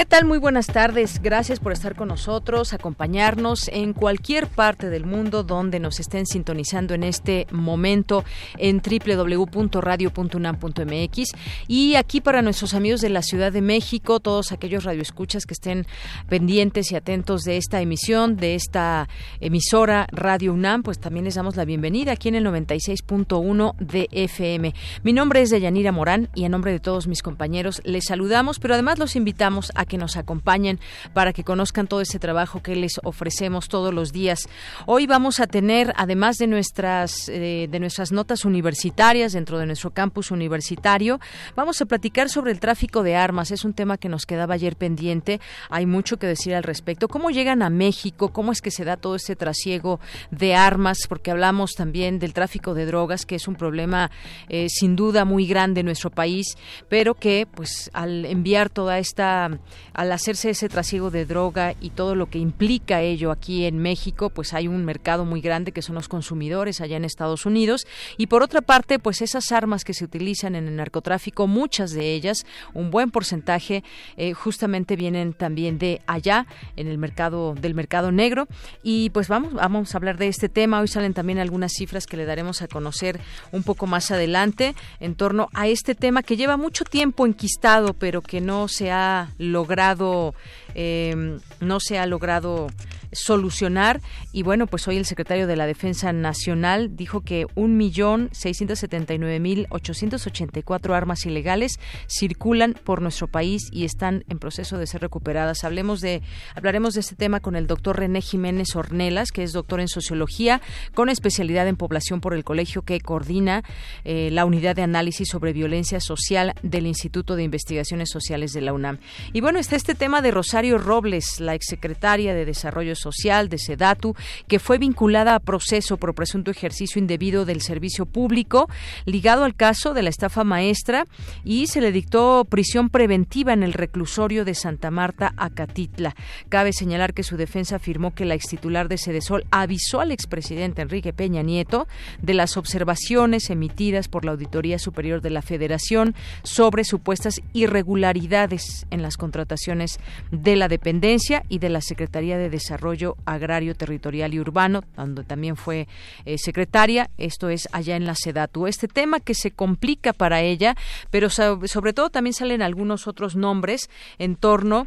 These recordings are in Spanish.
¿Qué tal? Muy buenas tardes. Gracias por estar con nosotros, acompañarnos en cualquier parte del mundo donde nos estén sintonizando en este momento en www.radio.unam.mx y aquí para nuestros amigos de la Ciudad de México, todos aquellos radioescuchas que estén pendientes y atentos de esta emisión, de esta emisora Radio UNAM, pues también les damos la bienvenida aquí en el 96.1 de FM. Mi nombre es Deyanira Morán y en nombre de todos mis compañeros les saludamos, pero además los invitamos a que nos acompañen para que conozcan todo ese trabajo que les ofrecemos todos los días. Hoy vamos a tener, además de nuestras eh, de nuestras notas universitarias dentro de nuestro campus universitario, vamos a platicar sobre el tráfico de armas. Es un tema que nos quedaba ayer pendiente. Hay mucho que decir al respecto. ¿Cómo llegan a México? ¿Cómo es que se da todo este trasiego de armas? Porque hablamos también del tráfico de drogas, que es un problema eh, sin duda muy grande en nuestro país, pero que pues al enviar toda esta al hacerse ese trasiego de droga y todo lo que implica ello aquí en México, pues hay un mercado muy grande que son los consumidores allá en Estados Unidos y por otra parte, pues esas armas que se utilizan en el narcotráfico, muchas de ellas, un buen porcentaje eh, justamente vienen también de allá en el mercado del mercado negro y pues vamos vamos a hablar de este tema. Hoy salen también algunas cifras que le daremos a conocer un poco más adelante en torno a este tema que lleva mucho tiempo enquistado, pero que no se ha logrado logrado eh, no se ha logrado solucionar. Y bueno, pues hoy el secretario de la Defensa Nacional dijo que 1.679.884 armas ilegales circulan por nuestro país y están en proceso de ser recuperadas. Hablemos de, hablaremos de este tema con el doctor René Jiménez Ornelas, que es doctor en sociología con especialidad en población por el colegio que coordina eh, la unidad de análisis sobre violencia social del Instituto de Investigaciones Sociales de la UNAM. Y bueno, está este tema de Rosario Robles, la exsecretaria de Desarrollo Social de SEDATU, que fue vinculada a proceso por presunto ejercicio indebido del servicio público ligado al caso de la estafa maestra y se le dictó prisión preventiva en el reclusorio de Santa Marta, Acatitla. Cabe señalar que su defensa afirmó que la extitular de Sedesol avisó al expresidente Enrique Peña Nieto de las observaciones emitidas por la Auditoría Superior de la Federación sobre supuestas irregularidades en las contrataciones de la dependencia y de la Secretaría de Desarrollo Agrario, Territorial y Urbano, donde también fue eh, secretaria. Esto es allá en la SEDATU. Este tema que se complica para ella, pero sobre todo también salen algunos otros nombres en torno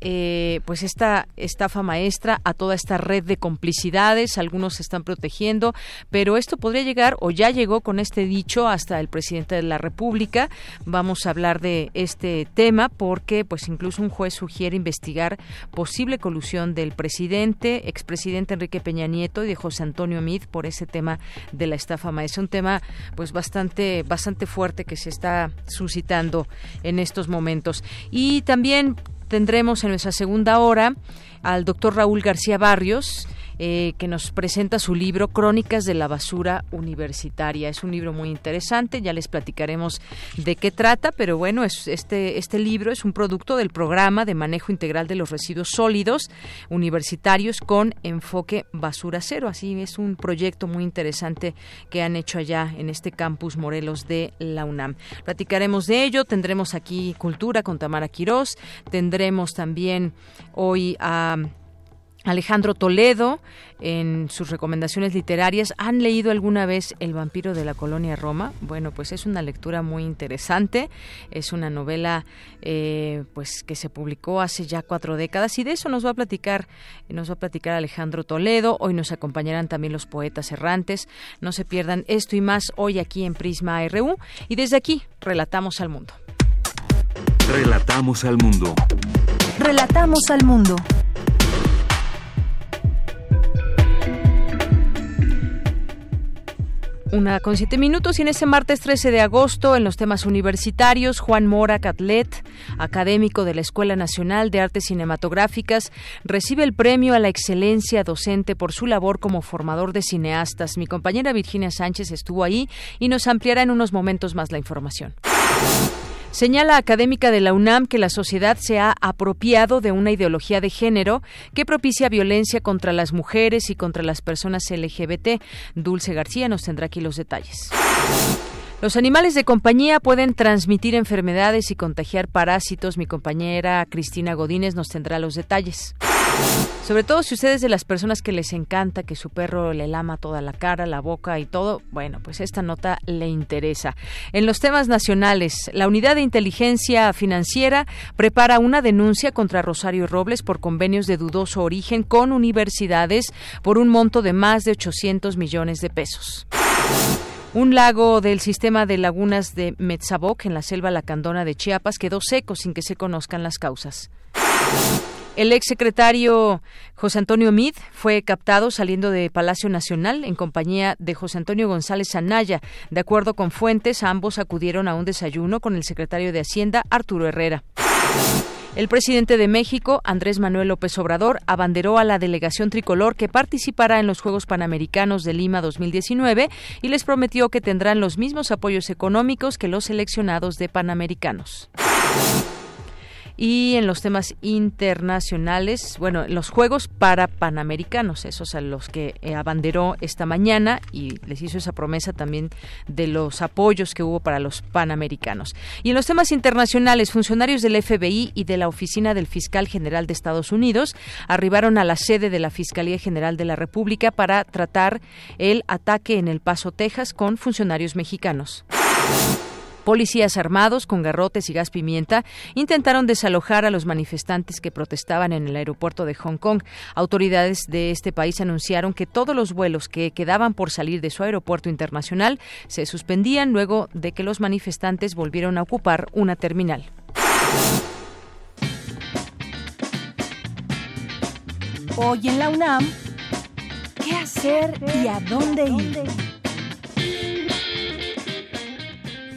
eh, pues esta estafa maestra, a toda esta red de complicidades, algunos se están protegiendo, pero esto podría llegar o ya llegó con este dicho hasta el presidente de la República. Vamos a hablar de este tema porque pues incluso un juez sugiere investigar posible colusión del presidente, expresidente Enrique Peña Nieto y de José Antonio Mid por ese tema de la estafa maestra, un tema pues bastante bastante fuerte que se está suscitando en estos momentos. Y también tendremos en nuestra segunda hora al doctor Raúl García Barrios, eh, que nos presenta su libro Crónicas de la Basura Universitaria. Es un libro muy interesante, ya les platicaremos de qué trata, pero bueno, es, este, este libro es un producto del programa de manejo integral de los residuos sólidos universitarios con enfoque basura cero. Así es un proyecto muy interesante que han hecho allá en este campus Morelos de la UNAM. Platicaremos de ello, tendremos aquí cultura con Tamara Quirós, tendremos también hoy a Alejandro Toledo, en sus recomendaciones literarias, ¿han leído alguna vez El vampiro de la colonia Roma? Bueno, pues es una lectura muy interesante. Es una novela, eh, pues que se publicó hace ya cuatro décadas y de eso nos va a platicar, nos va a platicar Alejandro Toledo. Hoy nos acompañarán también los poetas errantes. No se pierdan esto y más hoy aquí en Prisma RU y desde aquí relatamos al mundo. Relatamos al mundo. Relatamos al mundo. Una con siete minutos y en este martes 13 de agosto, en los temas universitarios, Juan Mora Catlet, académico de la Escuela Nacional de Artes Cinematográficas, recibe el premio a la excelencia docente por su labor como formador de cineastas. Mi compañera Virginia Sánchez estuvo ahí y nos ampliará en unos momentos más la información. Señala académica de la UNAM que la sociedad se ha apropiado de una ideología de género que propicia violencia contra las mujeres y contra las personas LGBT. Dulce García nos tendrá aquí los detalles. Los animales de compañía pueden transmitir enfermedades y contagiar parásitos. Mi compañera Cristina Godínez nos tendrá los detalles. Sobre todo si ustedes de las personas que les encanta que su perro le lama toda la cara, la boca y todo, bueno, pues esta nota le interesa. En los temas nacionales, la Unidad de Inteligencia Financiera prepara una denuncia contra Rosario Robles por convenios de dudoso origen con universidades por un monto de más de 800 millones de pesos. Un lago del sistema de lagunas de Metzaboc en la selva lacandona de Chiapas quedó seco sin que se conozcan las causas. El exsecretario José Antonio Mid fue captado saliendo de Palacio Nacional en compañía de José Antonio González Anaya. De acuerdo con fuentes, ambos acudieron a un desayuno con el secretario de Hacienda, Arturo Herrera. El presidente de México, Andrés Manuel López Obrador, abanderó a la delegación tricolor que participará en los Juegos Panamericanos de Lima 2019 y les prometió que tendrán los mismos apoyos económicos que los seleccionados de Panamericanos. Y en los temas internacionales, bueno, los Juegos para Panamericanos, esos a los que eh, abanderó esta mañana y les hizo esa promesa también de los apoyos que hubo para los Panamericanos. Y en los temas internacionales, funcionarios del FBI y de la Oficina del Fiscal General de Estados Unidos arribaron a la sede de la Fiscalía General de la República para tratar el ataque en El Paso, Texas, con funcionarios mexicanos. Policías armados con garrotes y gas pimienta intentaron desalojar a los manifestantes que protestaban en el aeropuerto de Hong Kong. Autoridades de este país anunciaron que todos los vuelos que quedaban por salir de su aeropuerto internacional se suspendían luego de que los manifestantes volvieron a ocupar una terminal. Hoy en la UNAM, ¿qué hacer y a dónde ir?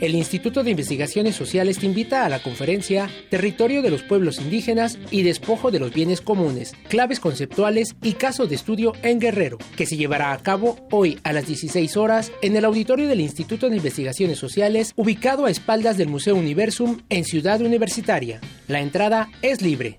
El Instituto de Investigaciones Sociales te invita a la conferencia Territorio de los Pueblos Indígenas y Despojo de los Bienes Comunes, claves conceptuales y casos de estudio en Guerrero, que se llevará a cabo hoy a las 16 horas en el auditorio del Instituto de Investigaciones Sociales, ubicado a espaldas del Museo Universum en Ciudad Universitaria. La entrada es libre.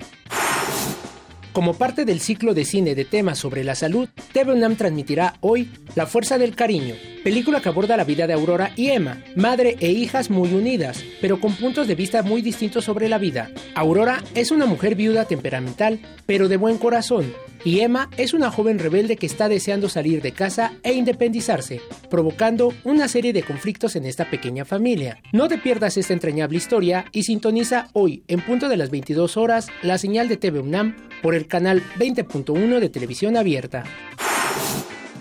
Como parte del ciclo de cine de temas sobre la salud, TV transmitirá hoy La Fuerza del Cariño, película que aborda la vida de Aurora y Emma, madre e hijas muy unidas, pero con puntos de vista muy distintos sobre la vida. Aurora es una mujer viuda temperamental, pero de buen corazón, y Emma es una joven rebelde que está deseando salir de casa e independizarse, provocando una serie de conflictos en esta pequeña familia. No te pierdas esta entrañable historia y sintoniza hoy, en punto de las 22 horas, la señal de TV UNAM por el canal 20.1 de televisión abierta.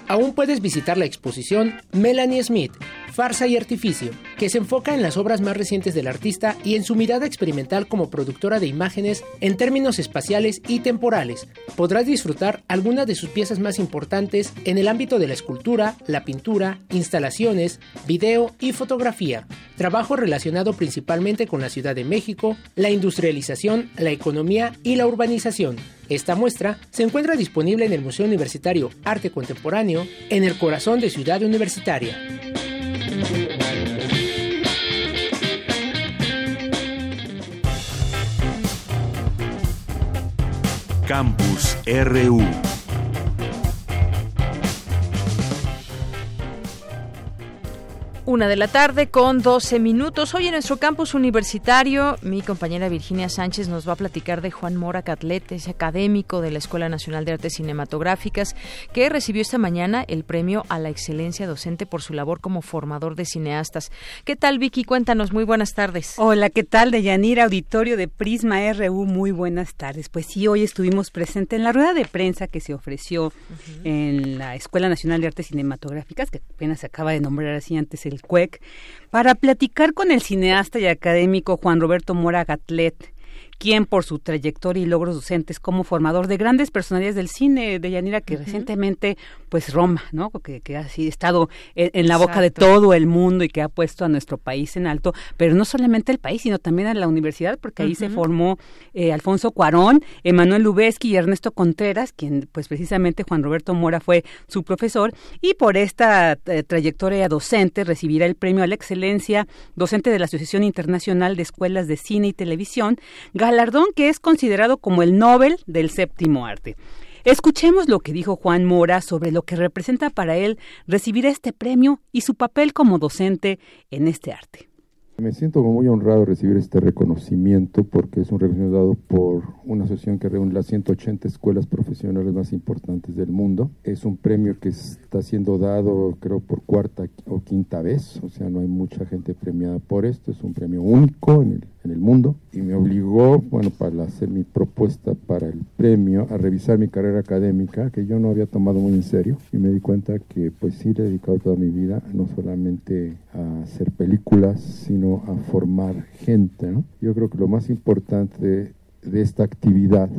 Aún puedes visitar la exposición Melanie Smith, Farsa y Artificio, que se enfoca en las obras más recientes del artista y en su mirada experimental como productora de imágenes en términos espaciales y temporales. Podrás disfrutar algunas de sus piezas más importantes en el ámbito de la escultura, la pintura, instalaciones, video y fotografía. Trabajo relacionado principalmente con la Ciudad de México, la industrialización, la economía y la urbanización. Esta muestra se encuentra disponible en el Museo Universitario Arte Contemporáneo, en el corazón de Ciudad Universitaria. Campus RU Una de la tarde con 12 minutos. Hoy en nuestro campus universitario, mi compañera Virginia Sánchez nos va a platicar de Juan Mora Catlete, ese académico de la Escuela Nacional de Artes Cinematográficas, que recibió esta mañana el premio a la excelencia docente por su labor como formador de cineastas. ¿Qué tal, Vicky? Cuéntanos, muy buenas tardes. Hola, ¿qué tal, Deyanira? Auditorio de Prisma RU, muy buenas tardes. Pues sí, hoy estuvimos presentes en la rueda de prensa que se ofreció en la Escuela Nacional de Artes Cinematográficas, que apenas se acaba de nombrar así antes el CUEC, para platicar con el cineasta y académico Juan Roberto Mora Gatlet, quien por su trayectoria y logros docentes como formador de grandes personalidades del cine de Yanira que recientemente pues Roma, ¿no? Que, que ha estado en, la boca de todo el mundo y que ha puesto a nuestro país en alto, pero no solamente el país, sino también a la universidad, porque ahí se formó eh, Alfonso Cuarón, Emanuel Lubezki y Ernesto Contreras, quien pues precisamente Juan Roberto Mora fue su profesor, y por esta eh, trayectoria docente recibirá el premio a la excelencia docente de la Asociación Internacional de Escuelas de Cine y Televisión, galardón que es considerado como el Nobel del séptimo arte. Escuchemos lo que dijo Juan Mora sobre lo que representa para él recibir este premio y su papel como docente en este arte. Me siento muy honrado de recibir este reconocimiento porque es un reconocimiento dado por una asociación que reúne las 180 escuelas profesionales más importantes del mundo. Es un premio que está siendo dado creo por cuarta o quinta vez, o sea, no hay mucha gente premiada por esto, es un premio único en el en el mundo. Y me obligó, bueno, para hacer mi propuesta para el premio, a revisar mi carrera académica, que yo no había tomado muy en serio, y me di cuenta que pues sí le he dedicado toda mi vida, no solamente a hacer películas, sino a formar gente, ¿no? Yo creo que lo más importante de, esta actividad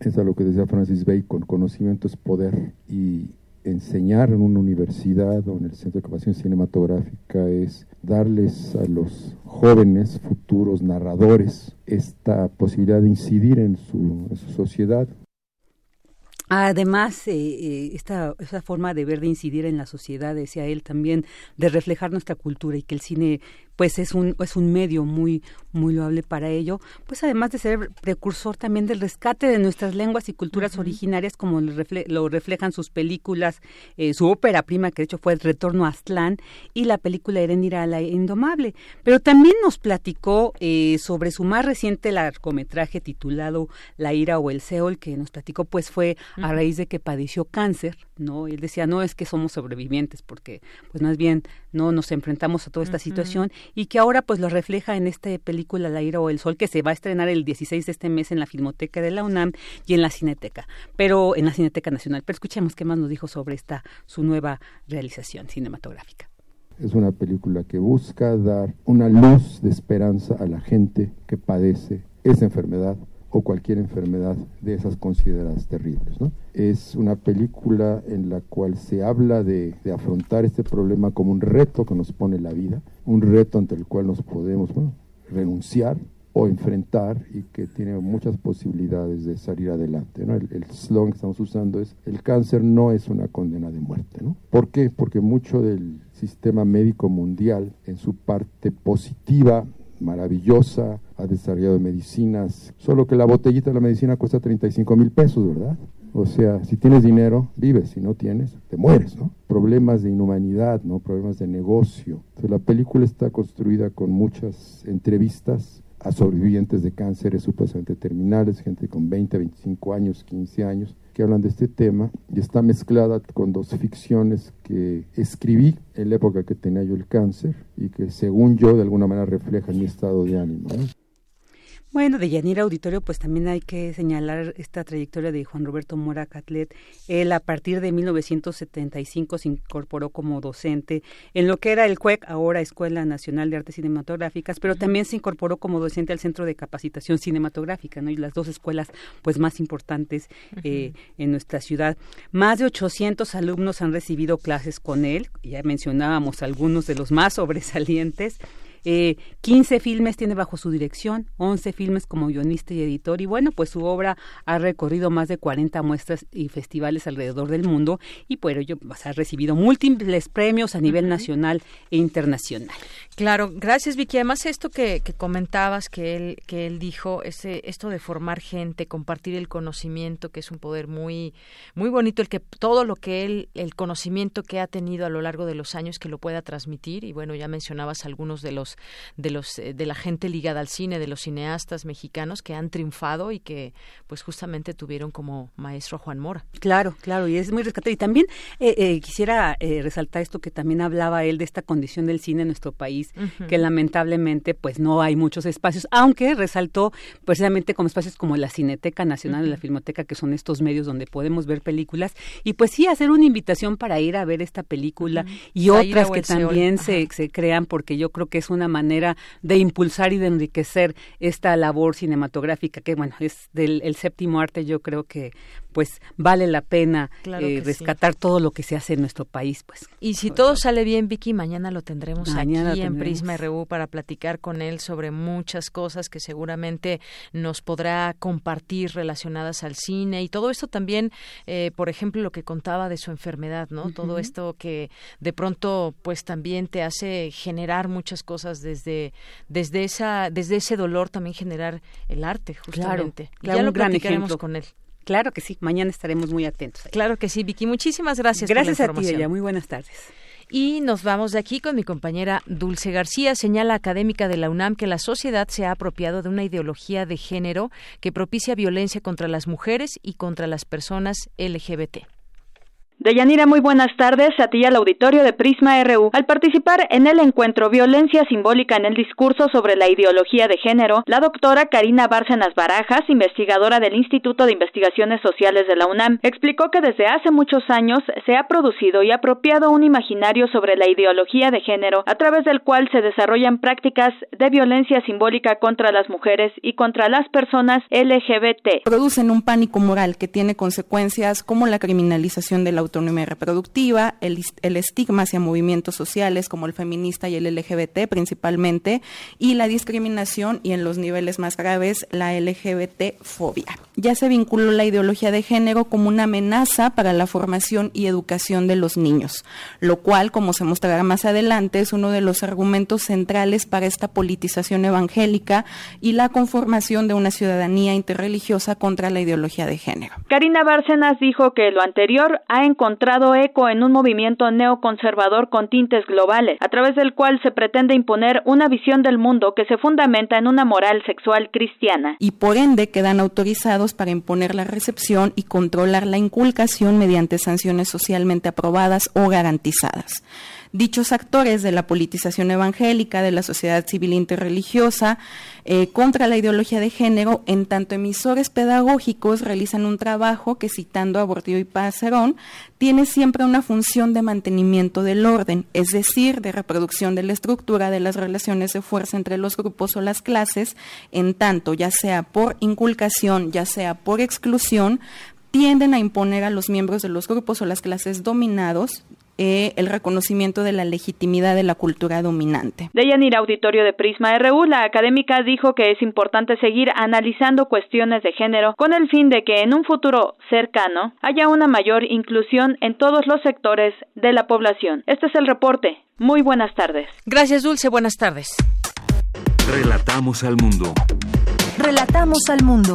es a lo que decía Francis Bacon, conocimiento es poder, y enseñar en una universidad o en el Centro de Capacitación Cinematográfica es darles a los jóvenes futuros narradores esta posibilidad de incidir en su, sociedad. Además, eh, eh, esta, forma de ver, de incidir en la sociedad, decía él también, de reflejar nuestra cultura y que el cine pues es un, es un medio muy, muy loable para ello, pues además de ser precursor también del rescate de nuestras lenguas y culturas originarias, como lo, reflejan sus películas, eh, su ópera prima, que de hecho fue El Retorno a Aztlán, y la película Erenira la Indomable. Pero también nos platicó eh, sobre su más reciente largometraje titulado La ira o el Seol, que nos platicó pues fue a raíz de que padeció cáncer, ¿no? él decía, no es que somos sobrevivientes, porque pues más bien no nos enfrentamos a toda esta situación y que ahora pues lo refleja en esta película La ira o el sol que se va a estrenar el 16 de este mes en la Filmoteca de la UNAM y en la Cineteca, pero en la Cineteca Nacional. Pero escuchemos qué más nos dijo sobre esta su nueva realización cinematográfica. Es una película que busca dar una luz de esperanza a la gente que padece esa enfermedad o cualquier enfermedad de esas consideradas terribles. ¿no? Es una película en la cual se habla de, afrontar este problema como un reto que nos pone la vida, un reto ante el cual nos podemos renunciar o enfrentar y que tiene muchas posibilidades de salir adelante. ¿no? El, el slogan que estamos usando es, el cáncer no es una condena de muerte. ¿no? ¿Por qué? Porque mucho del sistema médico mundial, en su parte positiva, maravillosa, ha desarrollado medicinas, solo que la botellita de la medicina cuesta 35 mil pesos, ¿verdad? O sea, si tienes dinero, vives, si no tienes, te mueres, ¿no? Problemas de inhumanidad, ¿no? Problemas de negocio. La película está construida con muchas entrevistas a sobrevivientes de cánceres supuestamente terminales, gente con 20, 25 años, 15 años, que hablan de este tema y está mezclada con dos ficciones que escribí en la época que tenía yo el cáncer y que según yo de alguna manera reflejan mi estado de ánimo. Bueno, de Yanira Auditorio, pues también hay que señalar esta trayectoria de Juan Roberto Mora Catlet. Él a partir de 1975 se incorporó como docente en lo que era el CUEC, ahora Escuela Nacional de Artes Cinematográficas, pero también se incorporó como docente al Centro de Capacitación Cinematográfica, ¿no? Y las dos escuelas pues más importantes eh, en nuestra ciudad. Más de 800 alumnos han recibido clases con él, ya mencionábamos algunos de los más sobresalientes. Eh, 15 filmes tiene bajo su dirección, 11 filmes como guionista y editor y bueno, pues su obra ha recorrido más de 40 muestras y festivales alrededor del mundo y por ello pues, ha recibido múltiples premios a nivel nacional e internacional. Claro, gracias Vicky. Además esto que, que, comentabas que él que él dijo, ese esto de formar gente, compartir el conocimiento, que es un poder muy muy bonito el que todo lo que él el conocimiento que ha tenido a lo largo de los años que lo pueda transmitir y bueno, ya mencionabas algunos de los de los eh, de la gente ligada al cine, de los cineastas mexicanos que han triunfado y que pues justamente tuvieron como maestro a Juan Mora. Claro, claro, y es muy rescatable. Y también eh, eh, quisiera resaltar esto que también hablaba él de esta condición del cine en nuestro país, que lamentablemente pues no hay muchos espacios, aunque resaltó precisamente como espacios como la Cineteca Nacional la Filmoteca, que son estos medios donde podemos ver películas, y pues sí hacer una invitación para ir a ver esta película y otras que también se, se crean, porque yo creo que es una una manera de impulsar y de enriquecer esta labor cinematográfica que bueno es del el séptimo arte yo creo que pues vale la pena eh, rescatar todo lo que se hace en nuestro país. pues. Y si todo sale bien, Vicky, mañana lo tendremos aquí en Prisma RU para platicar con él sobre muchas cosas que seguramente nos podrá compartir relacionadas al cine y todo esto también, eh, por ejemplo, lo que contaba de su enfermedad, ¿no? Todo esto que de pronto pues también te hace generar muchas cosas desde desde esa desde ese dolor también generar el arte justamente. Claro, ya lo platicaremos con él. Claro que sí, mañana estaremos muy atentos. Claro que sí, Vicky. Muchísimas gracias, gracias por la Gracias a ti, ella. Muy buenas tardes. Y nos vamos de aquí con mi compañera Dulce García, señala académica de la UNAM que la sociedad se ha apropiado de una ideología de género que propicia violencia contra las mujeres y contra las personas LGBT. Deyanira, muy buenas tardes a ti al auditorio de Prisma RU. Al participar en el encuentro Violencia Simbólica en el discurso sobre la ideología de género, la doctora Karina Bárcenas Barajas, investigadora del Instituto de Investigaciones Sociales de la UNAM, explicó que desde hace muchos años se ha producido y apropiado un imaginario sobre la ideología de género, a través del cual se desarrollan prácticas de violencia simbólica contra las mujeres y contra las personas LGBT. Producen un pánico moral que tiene consecuencias como la criminalización de la autonomía reproductiva, el, estigma hacia movimientos sociales como el feminista y el LGBT principalmente, y la discriminación y en los niveles más graves la LGBT-fobia. Ya se vinculó la ideología de género como una amenaza para la formación y educación de los niños, lo cual, como se mostrará más adelante, es uno de los argumentos centrales para esta politización evangélica y la conformación de una ciudadanía interreligiosa contra la ideología de género. Karina Bárcenas dijo que lo anterior ha encontrado eco en un movimiento neoconservador con tintes globales, a través del cual se pretende imponer una visión del mundo que se fundamenta en una moral sexual cristiana. Y por ende quedan autorizados para imponer la recepción y controlar la inculcación mediante sanciones socialmente aprobadas o garantizadas. Dichos actores de la politización evangélica, de la sociedad civil interreligiosa, eh, contra la ideología de género, en tanto emisores pedagógicos realizan un trabajo que, citando a y Pacerón, tiene siempre una función de mantenimiento del orden, es decir, de reproducción de la estructura de las relaciones de fuerza entre los grupos o las clases, en tanto, ya sea por inculcación, ya sea por exclusión, tienden a imponer a los miembros de los grupos o las clases dominados eh, el reconocimiento de la legitimidad de la cultura dominante. De Yanira Auditorio de Prisma RU, la académica dijo que es importante seguir analizando cuestiones de género con el fin de que en un futuro cercano haya una mayor inclusión en todos los sectores de la población. Este es el reporte. Muy buenas tardes. Gracias, Dulce. Buenas tardes. Relatamos al mundo. Relatamos al mundo.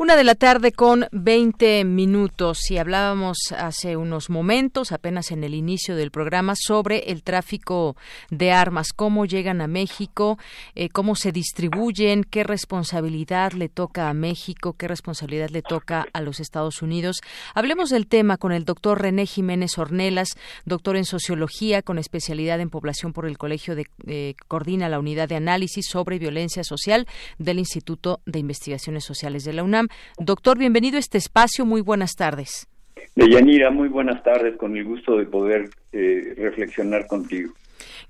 Una de la tarde con 20 minutos y hablábamos hace unos momentos, apenas en el inicio del programa, sobre el tráfico de armas, cómo llegan a México, eh, cómo se distribuyen, qué responsabilidad le toca a México, qué responsabilidad le toca a los Estados Unidos. Hablemos del tema con el doctor René Jiménez Ornelas, doctor en sociología con especialidad en población por el Colegio de eh, Coordina la Unidad de Análisis sobre Violencia Social del Instituto de Investigaciones Sociales de la UNAM. Doctor, bienvenido a este espacio. Muy buenas tardes. Deyanira, muy buenas tardes. Con el gusto de poder eh, reflexionar contigo.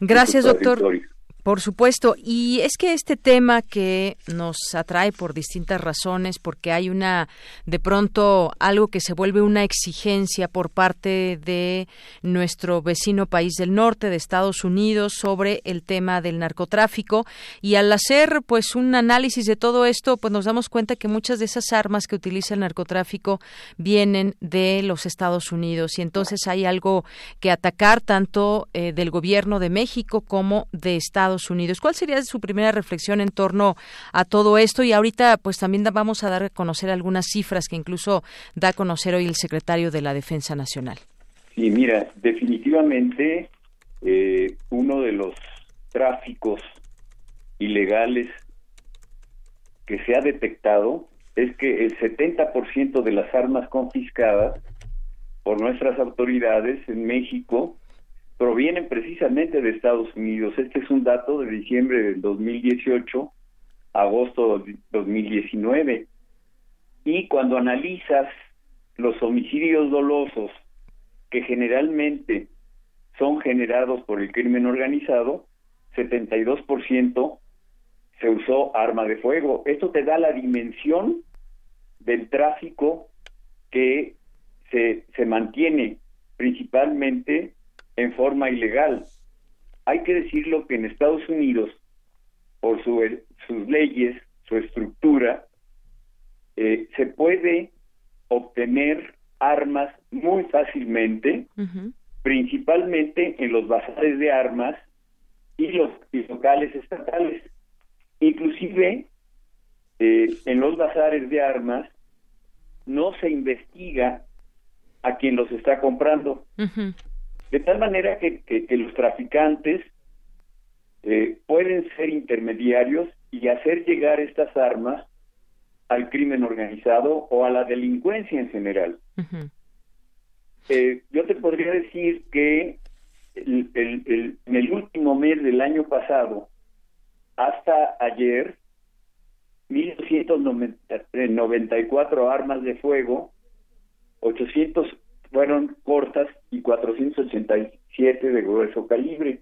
Gracias, doctor. Por supuesto, y es que este tema que nos atrae por distintas razones, porque hay una, de pronto, algo que se vuelve una exigencia por parte de nuestro vecino país del norte, de Estados Unidos, sobre el tema del narcotráfico, y al hacer, pues, un análisis de todo esto, pues nos damos cuenta que muchas de esas armas que utiliza el narcotráfico vienen de los Estados Unidos, y entonces hay algo que atacar tanto eh, del gobierno de México como de Estados Unidos. ¿Cuál sería su primera reflexión en torno a todo esto? Y ahorita, pues también vamos a dar a conocer algunas cifras que incluso da a conocer hoy el secretario de la Defensa Nacional. Sí, mira, definitivamente eh, uno de los tráficos ilegales que se ha detectado es que el 70% de las armas confiscadas por nuestras autoridades en México provienen precisamente de Estados Unidos. Este es un dato de diciembre del 2018, agosto de 2019. Y cuando analizas los homicidios dolosos que generalmente son generados por el crimen organizado, 72% se usó arma de fuego. Esto te da la dimensión del tráfico que se, se mantiene principalmente en forma ilegal. Hay que decirlo que en Estados Unidos, por su, sus leyes, su estructura, eh, se puede obtener armas muy fácilmente, principalmente en los bazares de armas y los locales estatales. Inclusive eh, en los bazares de armas no se investiga a quien los está comprando. De tal manera que, que, los traficantes eh, pueden ser intermediarios y hacer llegar estas armas al crimen organizado o a la delincuencia en general. Eh, yo te podría decir que el, en el último mes del año pasado, hasta ayer, 1.294 armas de fuego, 800 fueron cortas y 487 de grueso calibre.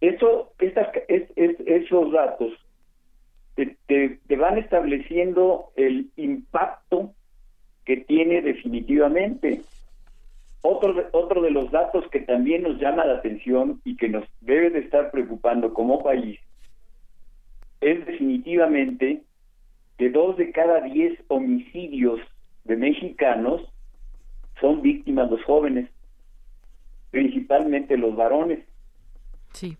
Eso, estas, esos datos te, van estableciendo el impacto que tiene definitivamente. Otro otro de los datos que también nos llama la atención y que nos debe de estar preocupando como país es definitivamente que dos de cada diez homicidios de mexicanos son víctimas los jóvenes, principalmente los varones. Sí.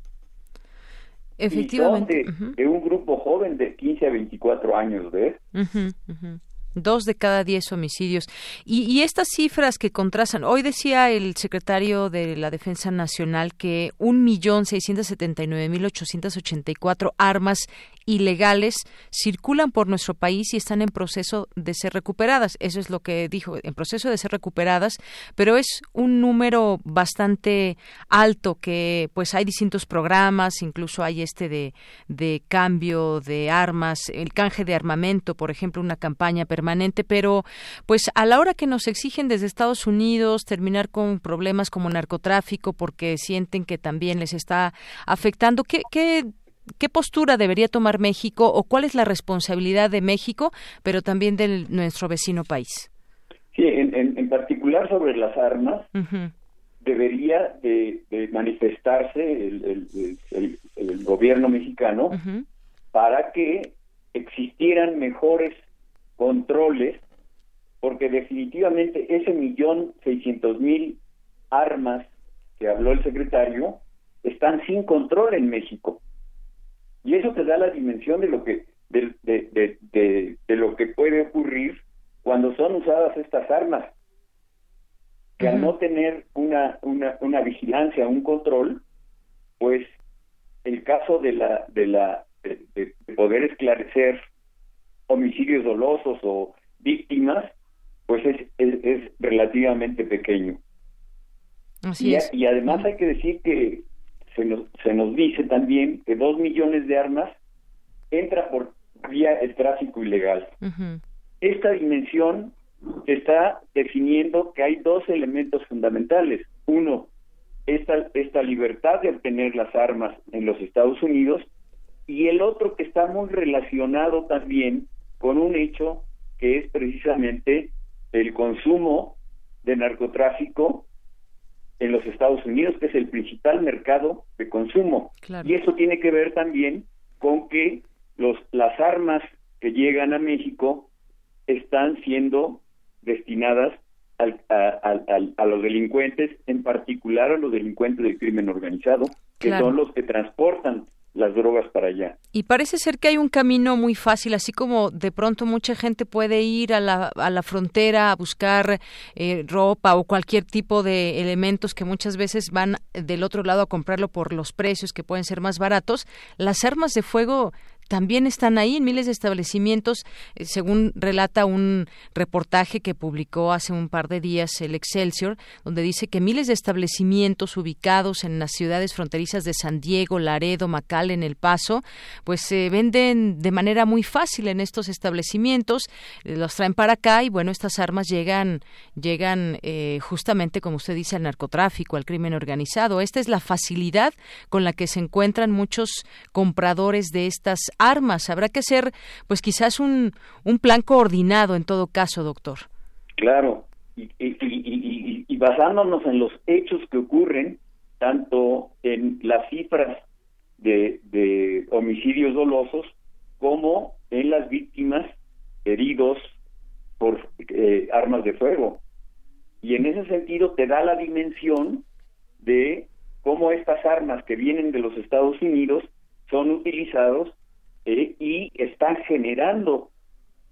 Efectivamente. de, un grupo joven de 15 a 24 años, ¿ves? Dos de cada diez homicidios. Y, estas cifras que contrastan, hoy decía el secretario de la Defensa Nacional que un millón seiscientos setenta y nueve mil ochocientos ochenta y cuatro armas ilegales circulan por nuestro país y están en proceso de ser recuperadas. Eso es lo que dijo, en proceso de ser recuperadas, pero es un número bastante alto que pues hay distintos programas, incluso hay este de, de cambio de armas, el canje de armamento, por ejemplo, una campaña permanente, pero pues a la hora que nos exigen desde Estados Unidos terminar con problemas como narcotráfico porque sienten que también les está afectando, ¿qué, qué ¿Qué postura debería tomar México o cuál es la responsabilidad de México, pero también de nuestro vecino país? Sí, en, particular sobre las armas, debería de, manifestarse el, gobierno mexicano para que existieran mejores controles, porque definitivamente ese millón seiscientos mil armas que habló el secretario están sin control en México. Y eso te da la dimensión de lo que de, de, de, lo que puede ocurrir cuando son usadas estas armas que al no tener una, una, una vigilancia, un control, pues el caso de la de la de, poder esclarecer homicidios dolosos o víctimas, pues es, es, relativamente pequeño. Así es. y además hay que decir que se nos, se nos dice también que dos millones de armas entra por vía el tráfico ilegal. Esta dimensión está definiendo que hay dos elementos fundamentales. Uno, esta, esta libertad de obtener las armas en los Estados Unidos y el otro que está muy relacionado también con un hecho que es precisamente el consumo de narcotráfico en los Estados Unidos, que es el principal mercado de consumo. Y eso tiene que ver también con que los, las armas que llegan a México están siendo destinadas al, a, los delincuentes, en particular a los delincuentes del crimen organizado, que son los que transportan las drogas para allá. Y parece ser que hay un camino muy fácil, así como de pronto mucha gente puede ir a la, a la frontera a buscar eh, ropa o cualquier tipo de elementos que muchas veces van del otro lado a comprarlo por los precios que pueden ser más baratos. Las armas de fuego también están ahí en miles de establecimientos, eh, según relata un reportaje que publicó hace un par de días el Excelsior, donde dice que miles de establecimientos ubicados en las ciudades fronterizas de San Diego, Laredo, en El Paso, pues se venden de manera muy fácil en estos establecimientos, eh, los traen para acá y bueno, estas armas llegan, llegan eh, justamente, como usted dice, al narcotráfico, al crimen organizado. Esta es la facilidad con la que se encuentran muchos compradores de estas armas. Habrá que hacer, pues quizás un, un plan coordinado en todo caso, doctor. Claro, y, y, basándonos en los hechos que ocurren, tanto en las cifras de, de homicidios dolosos como en las víctimas heridos por eh, armas de fuego. Y en ese sentido te da la dimensión de cómo estas armas que vienen de los Estados Unidos son utilizados eh, y están generando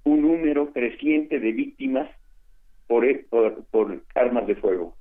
un número creciente de víctimas por, por armas de fuego.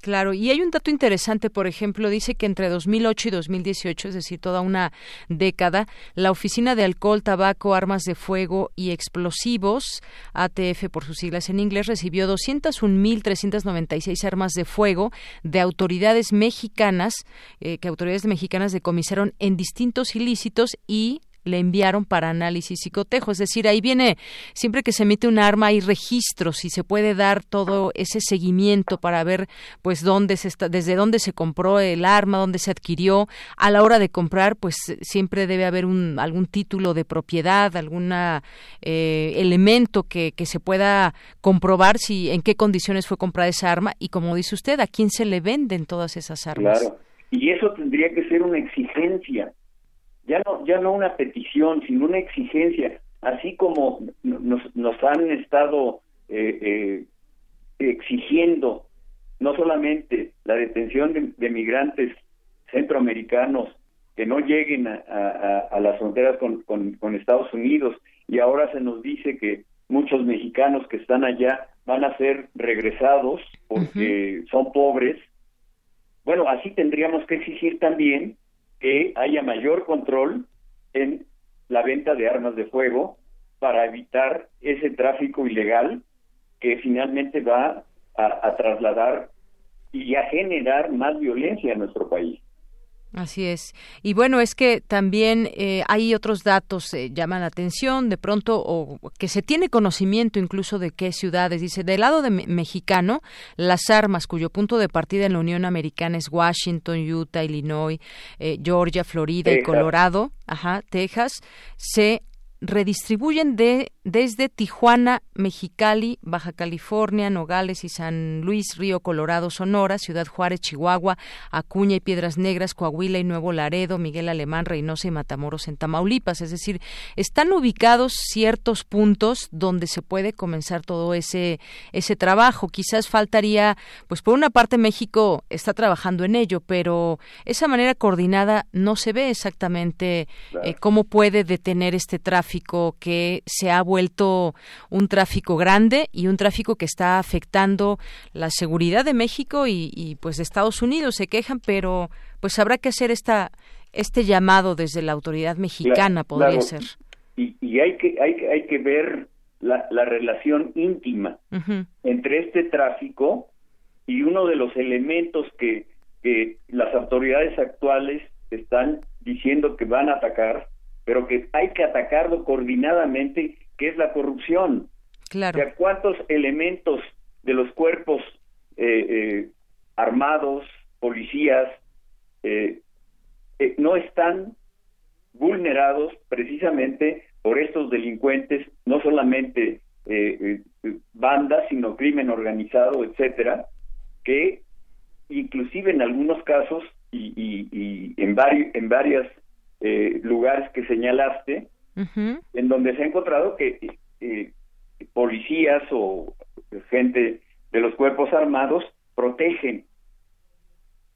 Claro, y hay un dato interesante, por ejemplo, dice que entre 2008 y 2018, es decir, toda una década, la Oficina de Alcohol, Tabaco, Armas de Fuego y Explosivos, ATF por sus siglas en inglés, recibió 201.396 armas de fuego de autoridades mexicanas, eh, que autoridades mexicanas decomisaron en distintos ilícitos y le enviaron para análisis y cotejo. Es decir, ahí viene, siempre que se emite un arma hay registros y se puede dar todo ese seguimiento para ver pues dónde se está, desde dónde se compró el arma, dónde se adquirió. A la hora de comprar, pues siempre debe haber un, algún título de propiedad, algún eh, elemento que, que se pueda comprobar si en qué condiciones fue comprada esa arma y como dice usted, a quién se le venden todas esas armas. Claro. Y eso tendría que ser una exigencia ya no, ya no una petición, sino una exigencia, así como nos, nos han estado eh, eh, exigiendo no solamente la detención de, migrantes centroamericanos que no lleguen a, las fronteras con, con, Estados Unidos y ahora se nos dice que muchos mexicanos que están allá van a ser regresados porque son pobres. Bueno, así tendríamos que exigir también que haya mayor control en la venta de armas de fuego para evitar ese tráfico ilegal que finalmente va a, trasladar y a generar más violencia en nuestro país. Así es. Y bueno, es que también eh, hay otros datos que eh, llaman la atención, de pronto, o que se tiene conocimiento incluso de qué ciudades. Dice, del lado de mexicano, las armas cuyo punto de partida en la Unión Americana es Washington, Utah, Illinois, eh, Georgia, Florida y Colorado, ajá, Texas, se redistribuyen de desde Tijuana, Mexicali, Baja California, Nogales y San Luis, Río Colorado, Sonora, Ciudad Juárez, Chihuahua, Acuña y Piedras Negras, Coahuila y Nuevo Laredo, Miguel Alemán, Reynosa y Matamoros en Tamaulipas. Es decir, están ubicados ciertos puntos donde se puede comenzar todo ese, ese trabajo. Quizás faltaría, pues por una parte México está trabajando en ello, pero esa manera coordinada no se ve exactamente eh, cómo puede detener este tráfico que se ha vuelto un tráfico grande y un tráfico que está afectando la seguridad de México y, pues de Estados Unidos se quejan, pero pues habrá que hacer esta este llamado desde la autoridad mexicana podría ser. Y, hay que hay, hay que ver la, la relación íntima entre este tráfico y uno de los elementos que, que las autoridades actuales están diciendo que van a atacar, pero que hay que atacarlo coordinadamente que es la corrupción. Claro. ¿Cuántos elementos de los cuerpos eh, eh, armados, policías, eh, no están vulnerados precisamente por estos delincuentes, no solamente bandas, sino crimen organizado, etcétera, que inclusive en algunos casos y, y, en, varios en varios lugares que señalaste, en donde se ha encontrado que eh, policías o gente de los cuerpos armados protegen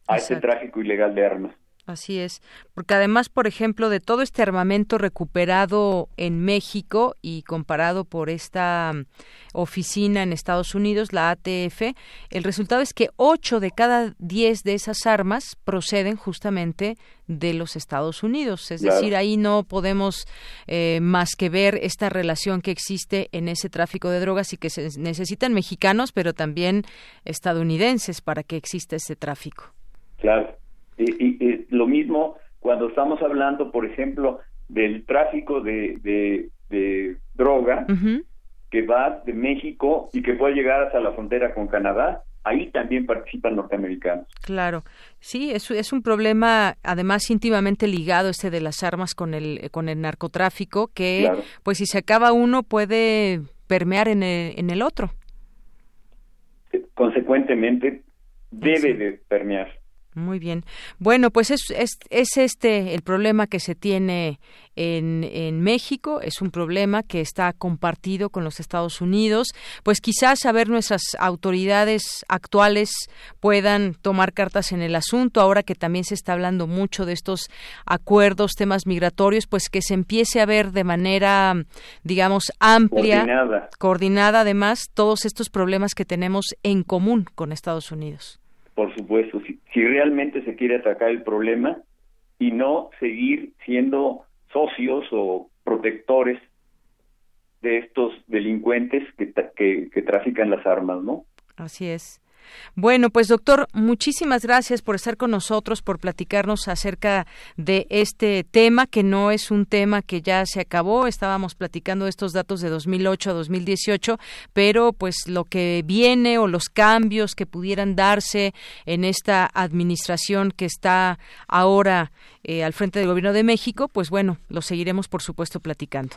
a ese tráfico ilegal de armas. Así es, porque además, por ejemplo, de todo este armamento recuperado en México y comparado por esta mm, oficina en Estados Unidos, la ATF, el resultado es que 8 de cada 10 de esas armas proceden justamente de los Estados Unidos. Es decir, ahí no podemos eh, más que ver esta relación que existe en ese tráfico de drogas y que se necesitan mexicanos, pero también estadounidenses para que exista ese tráfico. Claro. Y, lo mismo cuando estamos hablando, por ejemplo, del tráfico de, de, droga que va de México y que puede llegar hasta la frontera con Canadá. Ahí también participan norteamericanos. Claro, sí, es, es un problema además íntimamente ligado este de las armas con el, con el narcotráfico, que pues si se acaba uno puede permear en el, en el otro. Consecuentemente, debe de permear. Muy bien. Bueno, pues es, es, es, este el problema que se tiene en, en, México, es un problema que está compartido con los Estados Unidos. Pues quizás a ver nuestras autoridades actuales puedan tomar cartas en el asunto, ahora que también se está hablando mucho de estos acuerdos, temas migratorios, pues que se empiece a ver de manera, digamos, amplia, coordinada, coordinada además, todos estos problemas que tenemos en común con Estados Unidos por supuesto, si, si realmente se quiere atacar el problema y no seguir siendo socios o protectores de estos delincuentes que, que, que trafican las armas, ¿no? Así es. Bueno, pues doctor, muchísimas gracias por estar con nosotros, por platicarnos acerca de este tema, que no es un tema que ya se acabó. Estábamos platicando estos datos de 2008 a 2018, pero pues lo que viene o los cambios que pudieran darse en esta administración que está ahora eh, al frente del Gobierno de México, pues bueno, lo seguiremos por supuesto platicando.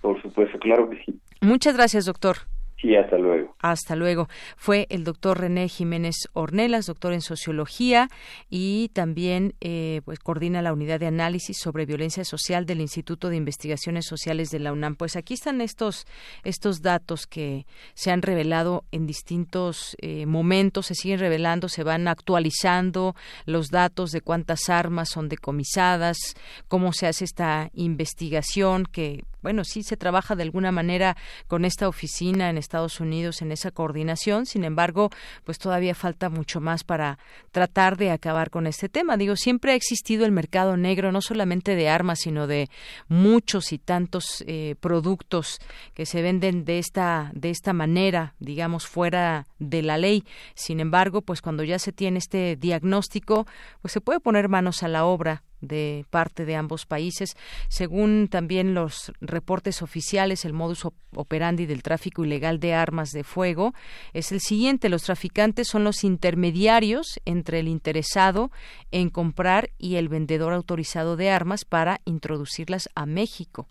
Por supuesto, claro que sí. Muchas gracias, doctor. Sí, hasta luego. Hasta luego. Fue el doctor René Jiménez Ornelas, doctor en sociología y también eh, pues coordina la unidad de análisis sobre violencia social del Instituto de Investigaciones Sociales de la UNAM. Pues aquí están estos estos datos que se han revelado en distintos eh, momentos, se siguen revelando, se van actualizando los datos de cuántas armas son decomisadas, cómo se hace esta investigación que bueno, sí se trabaja de alguna manera con esta oficina en Estados Unidos en esa coordinación, sin embargo, pues todavía falta mucho más para tratar de acabar con este tema. Digo, siempre ha existido el mercado negro, no solamente de armas, sino de muchos y tantos eh, productos que se venden de esta, de esta manera, digamos, fuera de la ley. Sin embargo, pues cuando ya se tiene este diagnóstico, pues se puede poner manos a la obra de parte de ambos países. Según también los reportes oficiales, el modus operandi del tráfico ilegal de armas de fuego es el siguiente. Los traficantes son los intermediarios entre el interesado en comprar y el vendedor autorizado de armas para introducirlas a México.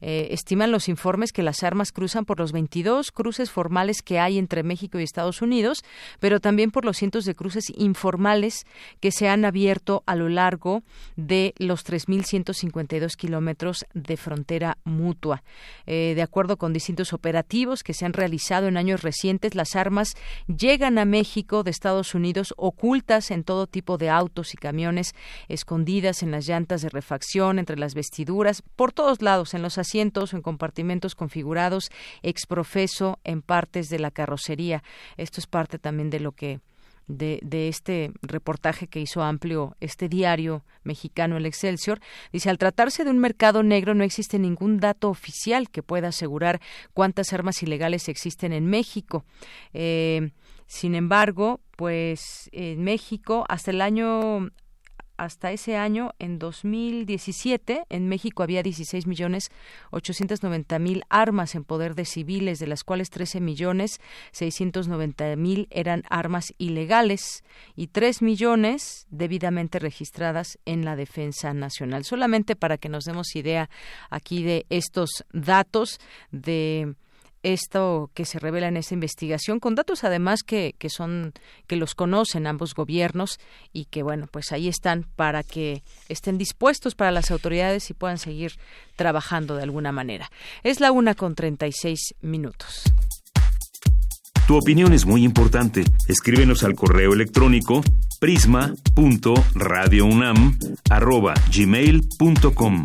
Eh, estiman los informes que las armas cruzan por los 22 cruces formales que hay entre México y Estados Unidos, pero también por los cientos de cruces informales que se han abierto a lo largo de de los 3.152 kilómetros de frontera mutua. Eh, de acuerdo con distintos operativos que se han realizado en años recientes, las armas llegan a México de Estados Unidos ocultas en todo tipo de autos y camiones, escondidas en las llantas de refacción, entre las vestiduras, por todos lados, en los asientos o en compartimentos configurados, exprofeso en partes de la carrocería. Esto es parte también de lo que de, de, este reportaje que hizo amplio este diario mexicano El Excelsior, dice al tratarse de un mercado negro no existe ningún dato oficial que pueda asegurar cuántas armas ilegales existen en México. Eh, sin embargo, pues en México hasta el año hasta ese año, en 2017, en México había 16 millones 890 mil armas en poder de civiles, de las cuales 13 millones 690 mil eran armas ilegales y 3 millones debidamente registradas en la Defensa Nacional. Solamente para que nos demos idea aquí de estos datos de esto que se revela en esta investigación, con datos además que, que son que los conocen ambos gobiernos y que bueno, pues ahí están para que estén dispuestos para las autoridades y puedan seguir trabajando de alguna manera. Es la una con treinta y seis minutos. Tu opinión es muy importante. Escríbenos al correo electrónico prisma.radiounam@gmail.com.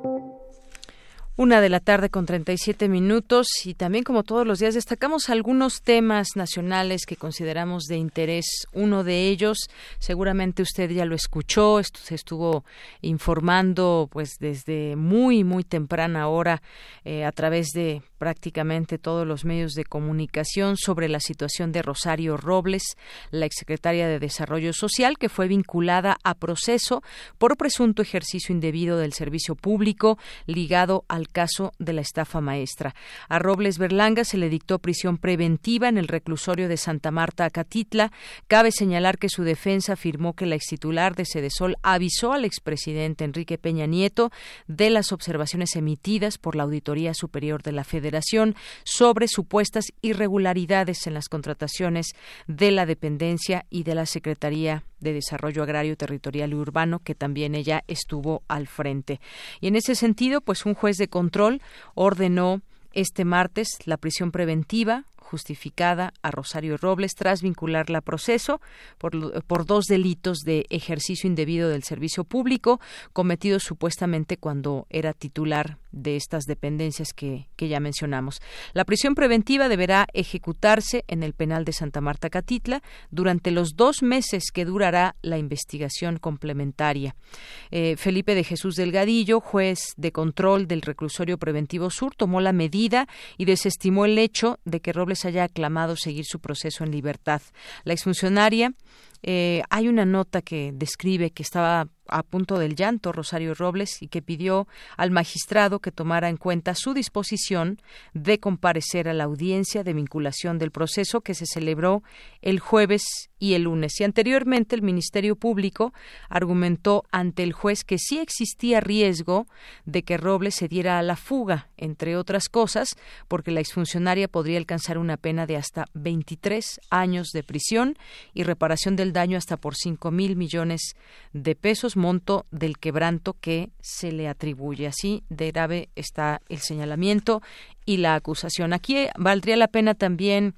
Una de la tarde con 37 minutos y también como todos los días destacamos algunos temas nacionales que consideramos de interés. Uno de ellos, seguramente usted ya lo escuchó, se estuvo informando pues desde muy muy temprana hora eh, a través de prácticamente todos los medios de comunicación sobre la situación de Rosario Robles, la exsecretaria de Desarrollo Social, que fue vinculada a proceso por presunto ejercicio indebido del servicio público ligado al caso de la estafa maestra. A Robles Berlanga se le dictó prisión preventiva en el reclusorio de Santa Marta, Acatitla. Cabe señalar que su defensa afirmó que la extitular de Sedesol avisó al expresidente Enrique Peña Nieto de las observaciones emitidas por la Auditoría Superior de la Federación sobre supuestas irregularidades en las contrataciones de la dependencia y de la Secretaría de Desarrollo Agrario, Territorial y Urbano, que también ella estuvo al frente. Y en ese sentido, pues un juez de control ordenó este martes la prisión preventiva justificada a Rosario Robles tras vincularla a proceso por, por, dos delitos de ejercicio indebido del servicio público cometidos supuestamente cuando era titular de estas dependencias que, que ya mencionamos. La prisión preventiva deberá ejecutarse en el penal de Santa Marta Catitla durante los dos meses que durará la investigación complementaria. Eh, Felipe de Jesús Delgadillo, juez de control del reclusorio preventivo sur, tomó la medida y desestimó el hecho de que Robles haya aclamado seguir su proceso en libertad. La exfuncionaria eh, hay una nota que describe que estaba a punto del llanto Rosario Robles y que pidió al magistrado que tomara en cuenta su disposición de comparecer a la audiencia de vinculación del proceso que se celebró el jueves y el lunes. Y anteriormente el Ministerio Público argumentó ante el juez que sí existía riesgo de que Robles se diera a la fuga, entre otras cosas, porque la exfuncionaria podría alcanzar una pena de hasta 23 años de prisión y reparación del daño hasta por cinco mil millones de pesos, monto del quebranto que se le atribuye. Así de grave está el señalamiento y la acusación. Aquí valdría la pena también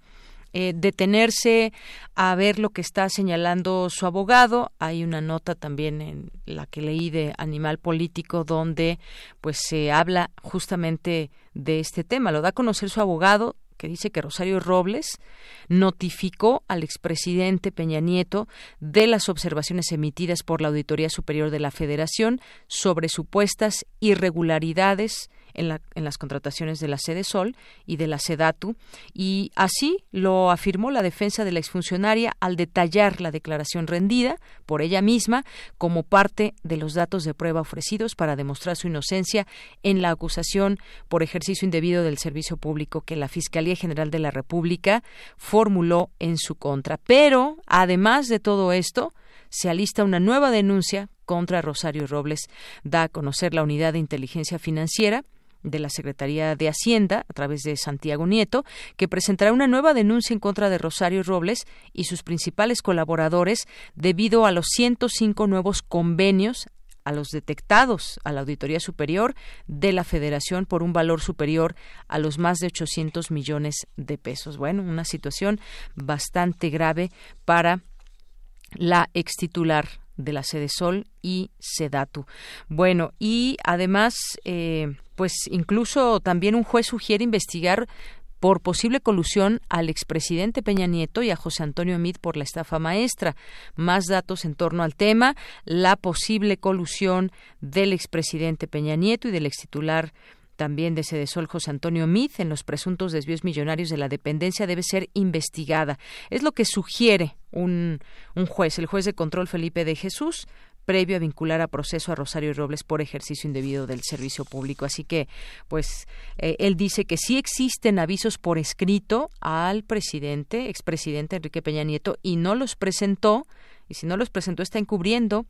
eh, detenerse a ver lo que está señalando su abogado. Hay una nota también en la que leí de Animal Político donde pues se habla justamente de este tema. Lo da a conocer su abogado que dice que Rosario Robles notificó al expresidente Peña Nieto de las observaciones emitidas por la Auditoría Superior de la Federación sobre supuestas irregularidades en, las contrataciones de la Sede Sol y de la Sedatu, y así lo afirmó la defensa de la exfuncionaria al detallar la declaración rendida por ella misma como parte de los datos de prueba ofrecidos para demostrar su inocencia en la acusación por ejercicio indebido del servicio público que la Fiscalía General de la República formuló en su contra. Pero, además de todo esto, se alista una nueva denuncia contra Rosario Robles, da a conocer la Unidad de Inteligencia Financiera, de la Secretaría de Hacienda, a través de Santiago Nieto, que presentará una nueva denuncia en contra de Rosario Robles y sus principales colaboradores debido a los 105 nuevos convenios a los detectados a la Auditoría Superior de la Federación por un valor superior a los más de 800 millones de pesos. Bueno, una situación bastante grave para la extitular de la Sede Sol y Sedatu. Bueno, y además eh, pues incluso también un juez sugiere investigar por posible colusión al expresidente Peña Nieto y a José Antonio Mid por la estafa maestra. Más datos en torno al tema, la posible colusión del expresidente Peña Nieto y del extitular también de Sedesol José Antonio Mid en los presuntos desvíos millonarios de la dependencia debe ser investigada. Es lo que sugiere un, un juez, el juez de control Felipe de Jesús, previo a vincular a proceso a Rosario Robles por ejercicio indebido del servicio público. Así que, pues, eh, él dice que sí existen avisos por escrito al presidente, expresidente Enrique Peña Nieto, y no los presentó, y si no los presentó está encubriendo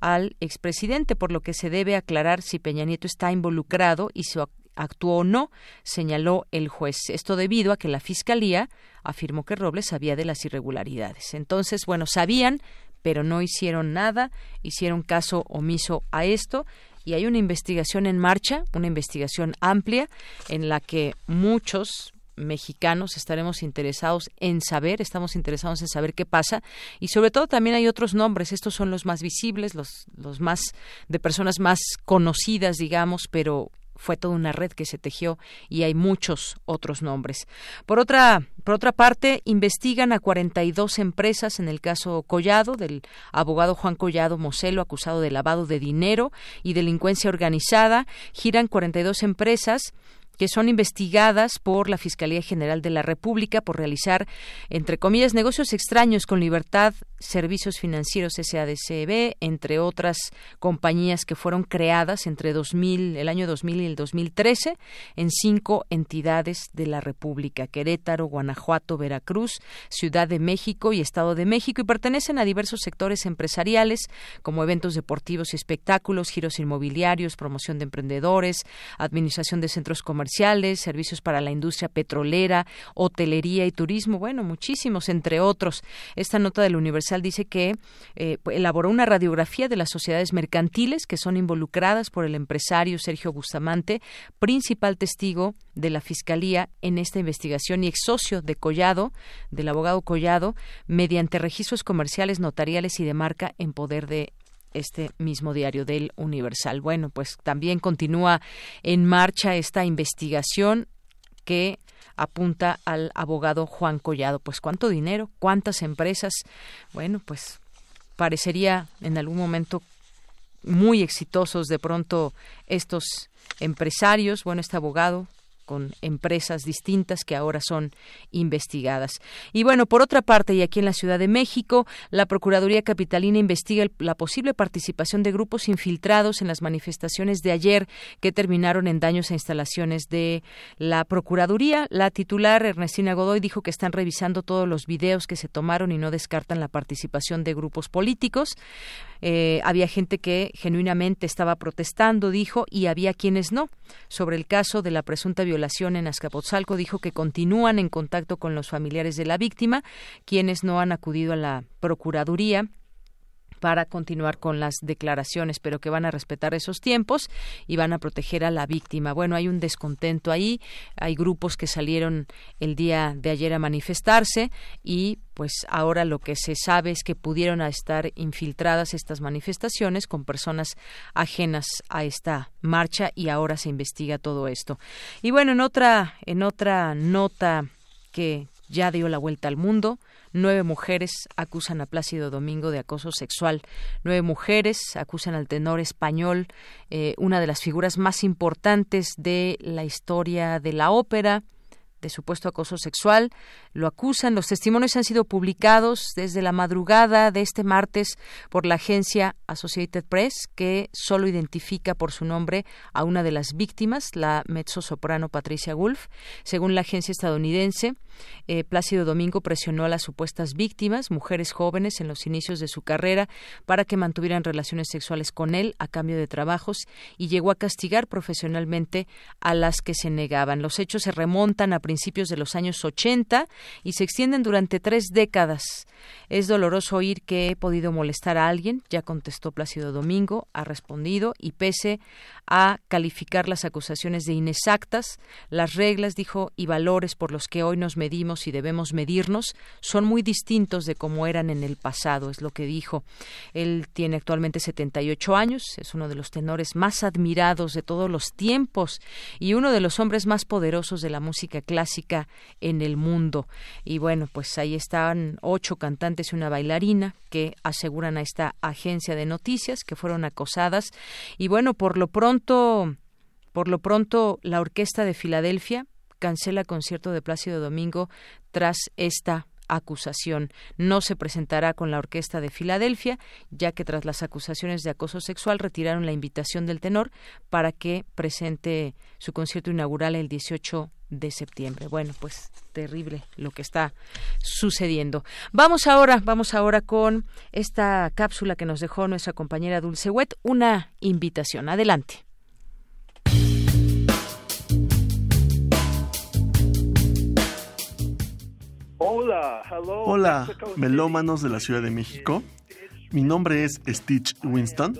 al expresidente, por lo que se debe aclarar si Peña Nieto está involucrado y si actuó o no, señaló el juez. Esto debido a que la Fiscalía afirmó que Robles sabía de las irregularidades. Entonces, bueno, sabían, pero no hicieron nada, hicieron caso omiso a esto y hay una investigación en marcha, una investigación amplia en la que muchos mexicanos estaremos interesados en saber, estamos interesados en saber qué pasa y sobre todo también hay otros nombres, estos son los más visibles, los, los más de personas más conocidas, digamos, pero fue toda una red que se tejió y hay muchos otros nombres. Por otra, por otra parte, investigan a 42 empresas en el caso Collado, del abogado Juan Collado Moselo, acusado de lavado de dinero y delincuencia organizada. Giran 42 empresas que son investigadas por la Fiscalía General de la República por realizar, entre comillas, negocios extraños con libertad, servicios financieros SADCB, entre otras compañías que fueron creadas entre 2000, el año 2000 y el 2013 en cinco entidades de la República, Querétaro, Guanajuato, Veracruz, Ciudad de México y Estado de México, y pertenecen a diversos sectores empresariales como eventos deportivos y espectáculos, giros inmobiliarios, promoción de emprendedores, administración de centros comerciales, servicios para la industria petrolera, hotelería y turismo, bueno, muchísimos, entre otros. Esta nota del Universal dice que eh, elaboró una radiografía de las sociedades mercantiles que son involucradas por el empresario Sergio Bustamante, principal testigo de la Fiscalía en esta investigación y ex socio de Collado, del abogado Collado, mediante registros comerciales, notariales y de marca en poder de este mismo diario del Universal. Bueno, pues también continúa en marcha esta investigación que apunta al abogado Juan Collado. Pues cuánto dinero, cuántas empresas. Bueno, pues parecería en algún momento muy exitosos de pronto estos empresarios, bueno, este abogado con empresas distintas que ahora son investigadas. Y bueno, por otra parte, y aquí en la Ciudad de México, la Procuraduría Capitalina investiga la posible participación de grupos infiltrados en las manifestaciones de ayer que terminaron en daños a instalaciones de la Procuraduría. La titular Ernestina Godoy dijo que están revisando todos los videos que se tomaron y no descartan la participación de grupos políticos. Eh, había gente que genuinamente estaba protestando, dijo, y había quienes no. Sobre el caso de la presunta violación en Azcapotzalco, dijo que continúan en contacto con los familiares de la víctima, quienes no han acudido a la Procuraduría para continuar con las declaraciones, pero que van a respetar esos tiempos y van a proteger a la víctima. Bueno, hay un descontento ahí, hay grupos que salieron el día de ayer a manifestarse y pues ahora lo que se sabe es que pudieron estar infiltradas estas manifestaciones con personas ajenas a esta marcha y ahora se investiga todo esto. Y bueno, en otra en otra nota que ya dio la vuelta al mundo, Nueve mujeres acusan a Plácido Domingo de acoso sexual. Nueve mujeres acusan al tenor español, eh, una de las figuras más importantes de la historia de la ópera de supuesto acoso sexual. Lo acusan. Los testimonios han sido publicados desde la madrugada de este martes por la agencia Associated Press, que solo identifica por su nombre a una de las víctimas, la mezzo-soprano Patricia Wolf. Según la agencia estadounidense, eh, Plácido Domingo presionó a las supuestas víctimas, mujeres jóvenes en los inicios de su carrera, para que mantuvieran relaciones sexuales con él a cambio de trabajos y llegó a castigar profesionalmente a las que se negaban. Los hechos se remontan a principios de los años 80 y se extienden durante tres décadas. Es doloroso oír que he podido molestar a alguien, ya contestó Plácido Domingo, ha respondido, y pese a calificar las acusaciones de inexactas, las reglas, dijo, y valores por los que hoy nos medimos y debemos medirnos son muy distintos de como eran en el pasado, es lo que dijo. Él tiene actualmente 78 años, es uno de los tenores más admirados de todos los tiempos y uno de los hombres más poderosos de la música clásica clásica en el mundo. Y bueno, pues ahí están ocho cantantes y una bailarina que aseguran a esta agencia de noticias que fueron acosadas. Y bueno, por lo pronto, por lo pronto, la Orquesta de Filadelfia cancela concierto de Plácido Domingo tras esta acusación. No se presentará con la Orquesta de Filadelfia, ya que tras las acusaciones de acoso sexual retiraron la invitación del tenor para que presente su concierto inaugural el 18 de septiembre. Bueno, pues terrible lo que está sucediendo. Vamos ahora, vamos ahora con esta cápsula que nos dejó nuestra compañera Dulce Wet, una invitación. Adelante. Hola, Hola, melómanos de la Ciudad de México. Mi nombre es Stitch Winston.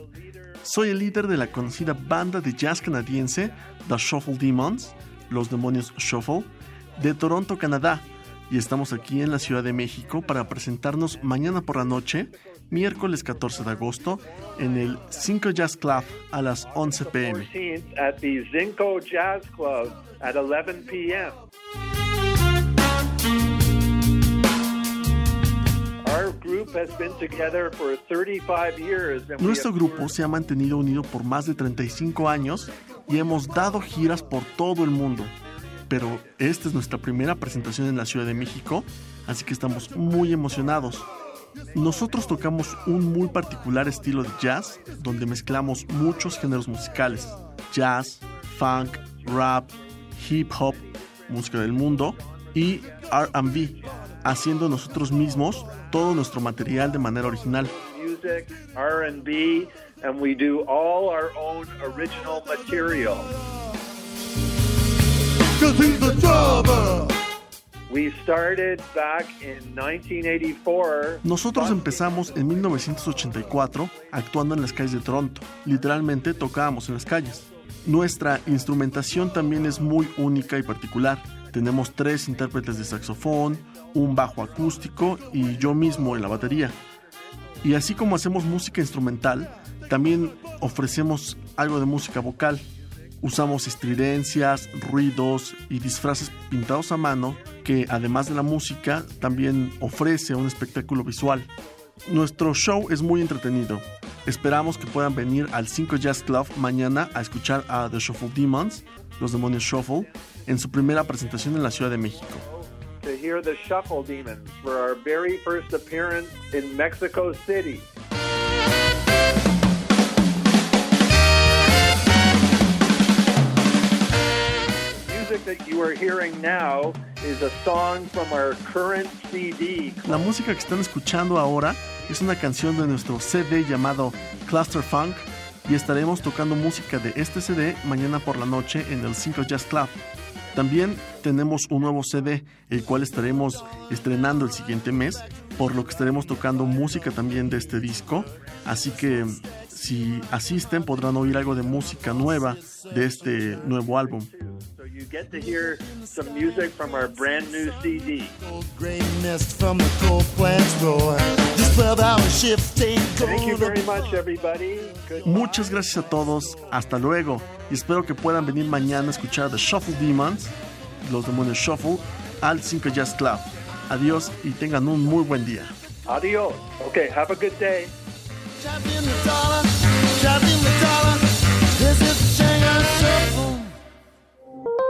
Soy el líder de la conocida banda de jazz canadiense The Shuffle Demons, los demonios Shuffle, de Toronto, Canadá, y estamos aquí en la Ciudad de México para presentarnos mañana por la noche, miércoles 14 de agosto, en el 5 Jazz Club a las 11 pm. Nuestro grupo se ha mantenido unido por más de 35 años y hemos dado giras por todo el mundo. Pero esta es nuestra primera presentación en la Ciudad de México, así que estamos muy emocionados. Nosotros tocamos un muy particular estilo de jazz, donde mezclamos muchos géneros musicales, jazz, funk, rap, hip hop, música del mundo y RB, haciendo nosotros mismos todo nuestro material de manera original. Music, R&B, and we do all our own original material. We started back in 1984. Nosotros empezamos en 1984 actuando en las calles de Toronto. Literalmente tocábamos en las calles. Nuestra instrumentación también es muy única y particular. Tenemos tres intérpretes de saxofón, un bajo acústico y yo mismo en la batería. Y así como hacemos música instrumental, también ofrecemos algo de música vocal. Usamos estridencias, ruidos y disfraces pintados a mano que además de la música también ofrece un espectáculo visual. Nuestro show es muy entretenido. Esperamos que puedan venir al 5 Jazz Club mañana a escuchar a The Shuffle Demons, los demonios Shuffle, en su primera presentación en la Ciudad de México. To hear the Shuffle Demons for our very first appearance in Mexico City. La música que están escuchando ahora es una canción de nuestro CD llamado Cluster Funk y estaremos tocando música de este CD mañana por la noche en el 5 Jazz Club. También tenemos un nuevo CD, el cual estaremos estrenando el siguiente mes, por lo que estaremos tocando música también de este disco. Así que si asisten podrán oír algo de música nueva de este nuevo álbum. You get to hear some music from our brand new CD. Thank you very much, everybody. Muchas gracias a todos. Hasta luego. Y espero que puedan venir mañana a escuchar The Shuffle Demons, los demonios Shuffle, al 5 Jazz Club. Adiós y tengan un muy buen día. Adiós. Okay, have a good day.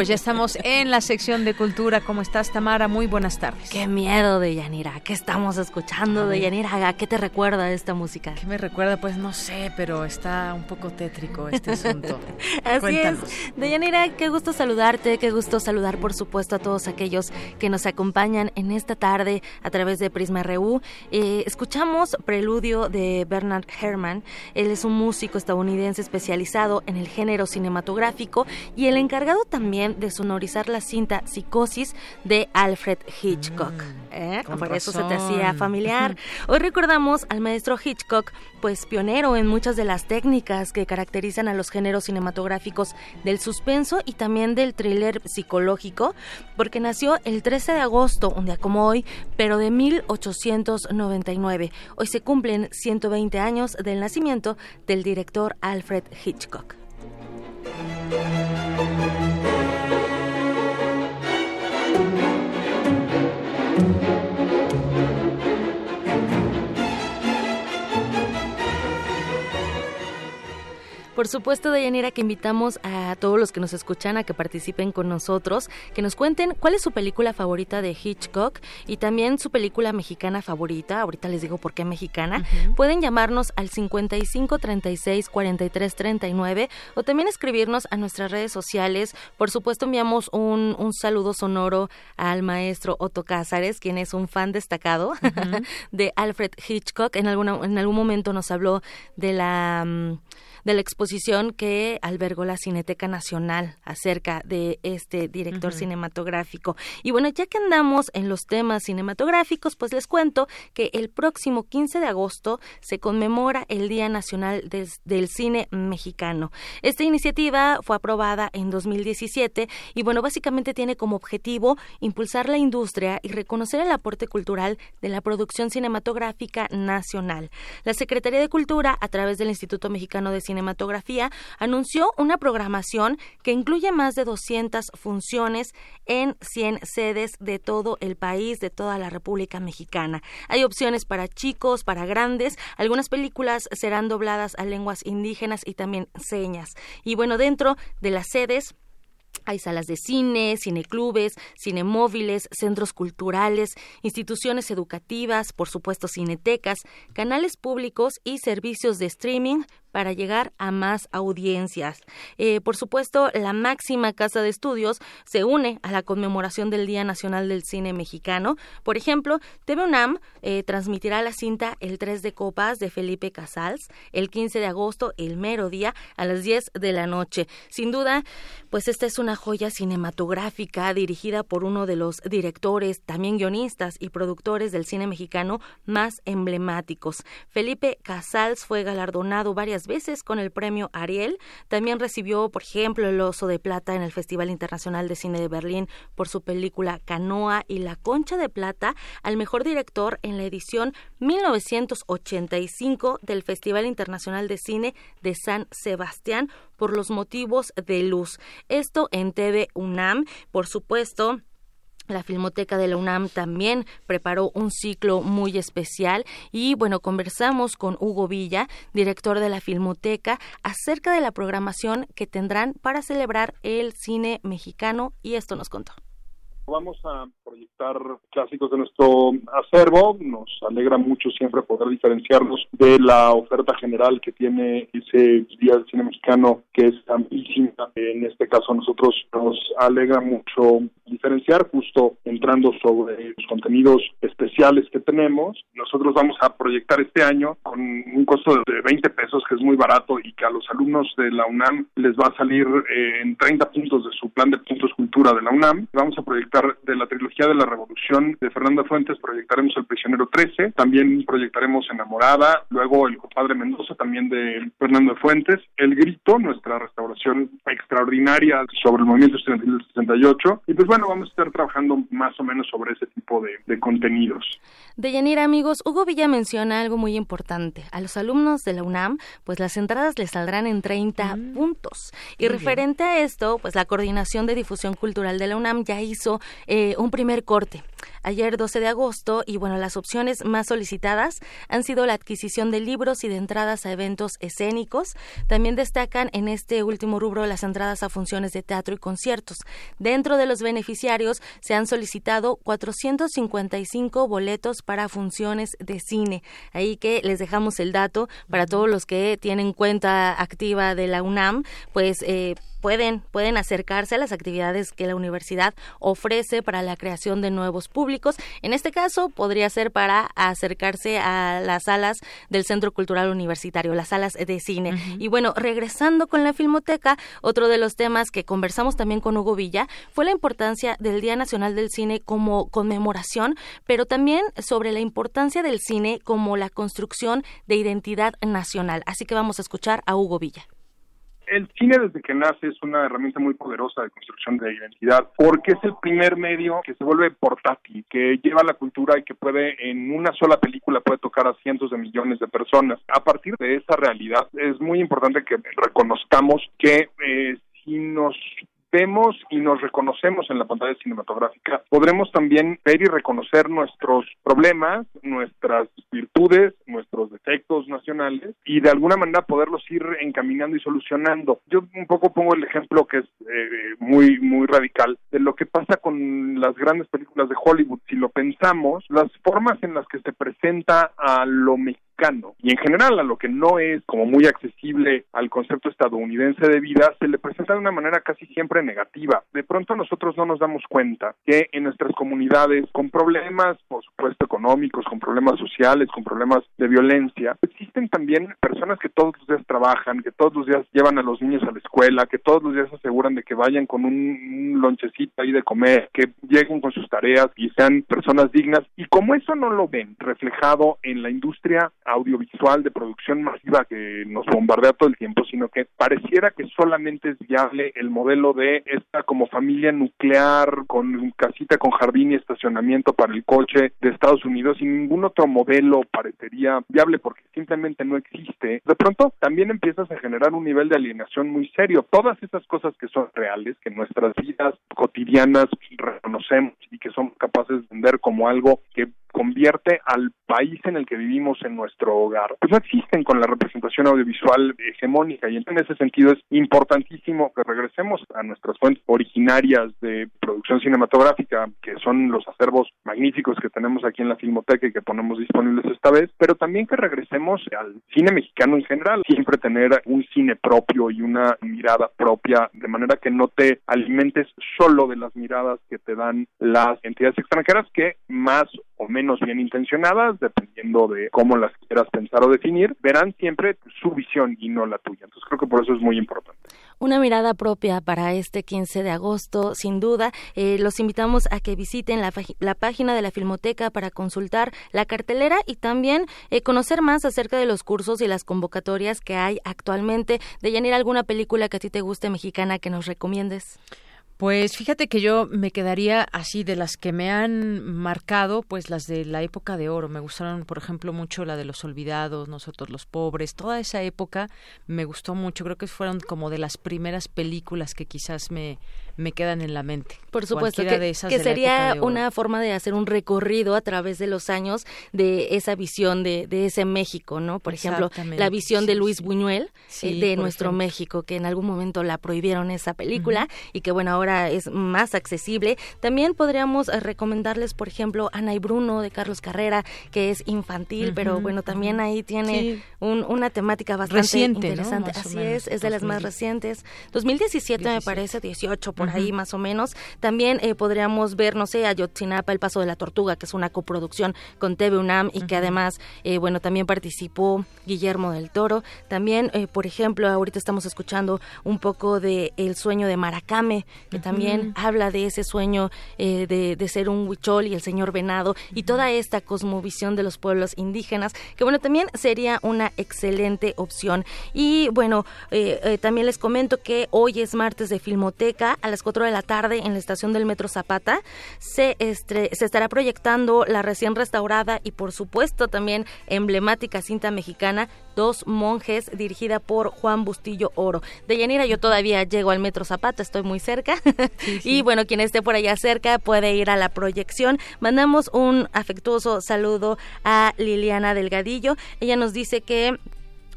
pues ya estamos en la sección de cultura. ¿Cómo estás, Tamara? Muy buenas tardes. Qué miedo de Yanira. ¿Qué estamos escuchando de Yanira? ¿A qué te recuerda esta música? ¿Qué me recuerda? Pues no sé, pero está un poco tétrico este asunto. Así Cuéntanos. es. De Yanira, qué gusto saludarte, qué gusto saludar, por supuesto, a todos aquellos que nos acompañan en esta tarde a través de Prisma RU. Eh, escuchamos Preludio de Bernard Herrmann. Él es un músico estadounidense especializado en el género cinematográfico y el encargado también de sonorizar la cinta Psicosis de Alfred Hitchcock. Mm, ¿Eh? Por eso se te hacía familiar. Hoy recordamos al maestro Hitchcock, pues pionero en muchas de las técnicas que caracterizan a los géneros cinematográficos del suspenso y también del thriller psicológico, porque nació el 13 de agosto, un día como hoy, pero de 1899. Hoy se cumplen 120 años del nacimiento del director Alfred Hitchcock. Por supuesto, Dayanira, que invitamos a todos los que nos escuchan a que participen con nosotros, que nos cuenten cuál es su película favorita de Hitchcock y también su película mexicana favorita. Ahorita les digo por qué mexicana. Pueden llamarnos al 55 36 43 39 o también escribirnos a nuestras redes sociales. Por supuesto, enviamos un, un saludo sonoro al maestro Otto Cázares, quien es un fan destacado de Alfred Hitchcock. En, alguna, en algún momento nos habló de la... Mm, de la exposición que albergó la Cineteca Nacional acerca de este director cinematográfico. Y bueno, ya que andamos en los temas cinematográficos, pues les cuento que el próximo 15 de agosto se conmemora el Día Nacional del Cine Mexicano. Esta iniciativa fue aprobada en 2017 y bueno, básicamente tiene como objetivo impulsar la industria y reconocer el aporte cultural de la producción cinematográfica nacional. La Secretaría de Cultura, a través del Instituto Mexicano de Cinematografía, anunció una programación que incluye más de 200 funciones en 100 sedes de todo el país, de toda la República Mexicana. Hay opciones para chicos, para grandes. Algunas películas serán dobladas a lenguas indígenas y también señas. Y bueno, dentro de las sedes hay salas de cine, cineclubes, cinemóviles, centros culturales, instituciones educativas, por supuesto cinetecas, canales públicos y servicios de streaming para llegar a más audiencias. Eh, por supuesto, la máxima casa de estudios se une a la conmemoración del Día Nacional del Cine Mexicano. Por ejemplo, TV UNAM eh, transmitirá la cinta El 3 de Copas de Felipe Casals el 15 de agosto, el mero día, a las 10 de la noche. Sin duda, pues esta es una joya cinematográfica dirigida por uno de los directores, también guionistas y productores del cine mexicano más emblemáticos. Felipe Casals fue galardonado varias veces con el premio Ariel. También recibió, por ejemplo, el Oso de Plata en el Festival Internacional de Cine de Berlín por su película Canoa y la Concha de Plata al mejor director en la edición 1985 del Festival Internacional de Cine de San Sebastián por los motivos de luz. Esto en TV UNAM, por supuesto. La Filmoteca de la UNAM también preparó un ciclo muy especial y bueno, conversamos con Hugo Villa, director de la Filmoteca, acerca de la programación que tendrán para celebrar el cine mexicano y esto nos contó. Vamos a proyectar clásicos de nuestro acervo. Nos alegra mucho siempre poder diferenciarnos de la oferta general que tiene ese Día del Cine Mexicano, que es amplísima. En este caso, a nosotros nos alegra mucho diferenciar, justo entrando sobre los contenidos especiales que tenemos. Nosotros vamos a proyectar este año con un costo de 20 pesos, que es muy barato y que a los alumnos de la UNAM les va a salir eh, en 30 puntos de su plan de puntos cultura de la UNAM. Vamos a proyectar de la trilogía de la Revolución de Fernanda Fuentes, proyectaremos El Prisionero 13, también proyectaremos Enamorada, luego El Compadre Mendoza, también de Fernando Fuentes, El Grito, nuestra restauración extraordinaria sobre el movimiento estudiantil del 68, y pues bueno, vamos a estar trabajando más o menos sobre ese tipo de, de contenidos. De Yanira, amigos, Hugo Villa menciona algo muy importante. A los alumnos de la UNAM, pues las entradas les saldrán en 30 mm. puntos. Y referente a esto, pues la Coordinación de Difusión Cultural de la UNAM ya hizo eh, un primer corte ayer 12 de agosto y bueno, las opciones más solicitadas han sido la adquisición de libros y de entradas a eventos escénicos. También destacan en este último rubro las entradas a funciones de teatro y conciertos. Dentro de los beneficiarios se han solicitado 455 boletos para funciones de cine. Ahí que les dejamos el dato para todos los que tienen cuenta activa de la UNAM, pues eh, pueden, pueden acercarse a las actividades que la universidad ofrece para la creación de nuevos públicos. En este caso, podría ser para acercarse a las salas del Centro Cultural Universitario, las salas de cine. Y bueno, regresando con la Filmoteca, otro de los temas que conversamos también con Hugo Villa fue la importancia del Día Nacional del Cine como conmemoración, pero también sobre la importancia del cine como la construcción de identidad nacional. Así que vamos a escuchar a Hugo Villa el cine desde que nace es una herramienta muy poderosa de construcción de identidad porque es el primer medio que se vuelve portátil, que lleva la cultura y que puede en una sola película puede tocar a cientos de millones de personas. A partir de esa realidad es muy importante que reconozcamos que eh, si nos vemos y nos reconocemos en la pantalla cinematográfica, podremos también ver y reconocer nuestros problemas, nuestras virtudes, nuestros defectos nacionales y de alguna manera poderlos ir encaminando y solucionando. Yo un poco pongo el ejemplo que es eh, muy muy radical de lo que pasa con las grandes películas de Hollywood. Si lo pensamos, las formas en las que se presenta a lo mexicano y en general a lo que no es como muy accesible al concepto estadounidense de vida, se le presenta de una manera casi siempre negativa. De pronto nosotros no nos damos cuenta que en nuestras comunidades, con problemas, por supuesto, económicos, con problemas sociales, con problemas de violencia, existen también personas que todos los días trabajan, que todos los días llevan a los niños a la escuela, que todos los días aseguran de que vayan con un, un lonchecito ahí de comer, que lleguen con sus tareas y sean personas dignas. Y como eso no lo ven reflejado en la industria audiovisual de producción masiva que nos bombardea todo el tiempo, sino que pareciera que solamente es viable el modelo de esta como familia nuclear con casita con jardín y estacionamiento para el coche de Estados Unidos y ningún otro modelo parecería viable porque simplemente no existe. De pronto también empiezas a generar un nivel de alienación muy serio. Todas esas cosas que son reales, que nuestras vidas cotidianas reconocemos y que somos capaces de ver como algo que convierte al país en el que vivimos en nuestro hogar, pues no existen con la representación audiovisual hegemónica y en ese sentido es importantísimo que regresemos a nuestras fuentes originarias de producción cinematográfica, que son los acervos magníficos que tenemos aquí en la Filmoteca y que ponemos disponibles esta vez, pero también que regresemos al cine mexicano en general, siempre tener un cine propio y una mirada propia, de manera que no te alimentes solo de las miradas que te dan las entidades extranjeras que más o menos bien intencionadas, dependiendo de cómo las quieras pensar o definir, verán siempre su visión y no la tuya. Entonces creo que por eso es muy importante. Una mirada propia para este 15 de agosto, sin duda. Eh, los invitamos a que visiten la, la, página de la Filmoteca para consultar la cartelera y también eh, conocer más acerca de los cursos y las convocatorias que hay actualmente. De Yanir, ¿alguna película que a ti te guste mexicana que nos recomiendes? Pues fíjate que yo me quedaría así de las que me han marcado, pues las de la época de oro. Me gustaron, por ejemplo, mucho la de los olvidados, nosotros los pobres. Toda esa época me gustó mucho. Creo que fueron como de las primeras películas que quizás me, me quedan en la mente. Por supuesto, que, sería una forma de hacer un recorrido a través de los años de esa visión de, de ese México, ¿no? Por ejemplo, la visión de Luis Buñuel eh, de nuestro México, que en algún momento la prohibieron esa película y que bueno, ahora es más accesible. También podríamos eh, recomendarles, por ejemplo, Ana y Bruno de Carlos Carrera, que es infantil, pero bueno, también ahí tiene una temática bastante interesante. Así es, es de las más recientes. 2017 me parece, 18 por ahí más o menos. También eh, podríamos ver, no sé, Ayotzinapa, El Paso de la Tortuga, que es una coproducción con TV UNAM y que además, eh, bueno, también participó Guillermo del Toro. También, por ejemplo, ahorita estamos escuchando un poco de El sueño de Maracame, que también habla de ese sueño eh, de, de, ser un huichol y el señor venado y toda esta cosmovisión de los pueblos indígenas, que bueno, también sería una excelente opción. Y bueno, eh, eh, también les comento que hoy es martes de Filmoteca a las 4 de la tarde en la estación del Metro Zapata. Se, se estará proyectando la recién restaurada y por supuesto también emblemática cinta mexicana Dos monjes dirigida por Juan Bustillo Oro. De Yanira yo todavía llego al Metro Zapata, estoy muy cerca. y bueno, quien esté por allá cerca puede ir a la proyección. Mandamos un afectuoso saludo a Liliana Delgadillo. Ella nos dice que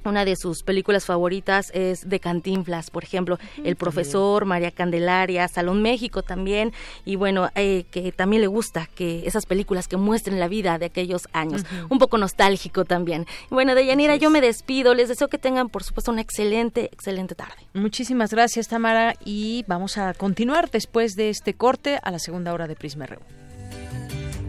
una de sus películas favoritas es de Cantinflas, por ejemplo, El Profesor, María Candelaria, Salón México también, y bueno, eh, que también le gusta que esas películas que muestren la vida de aquellos años, un poco nostálgico también. Bueno, Deyanira, yo me despido, les deseo que tengan, por supuesto, una excelente, excelente tarde. Muchísimas gracias, Tamara, y vamos a continuar después de este corte a la segunda hora de Prisma RU.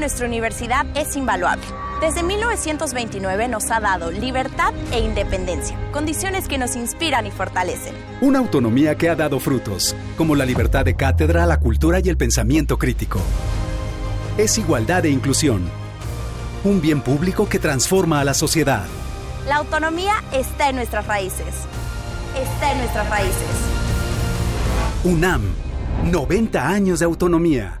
Nuestra universidad es invaluable. Desde 1929 nos ha dado libertad e independencia, condiciones que nos inspiran y fortalecen. Una autonomía que ha dado frutos, como la libertad de cátedra, la cultura y el pensamiento crítico. Es igualdad e inclusión. Un bien público que transforma a la sociedad. La autonomía está en nuestras raíces. Está en nuestras raíces. UNAM, 90 años de autonomía.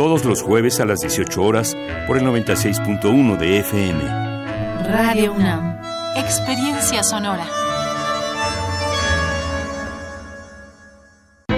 Todos los jueves a las 18 horas por el 96.1 de FM. Radio UNAM. Experiencia sonora.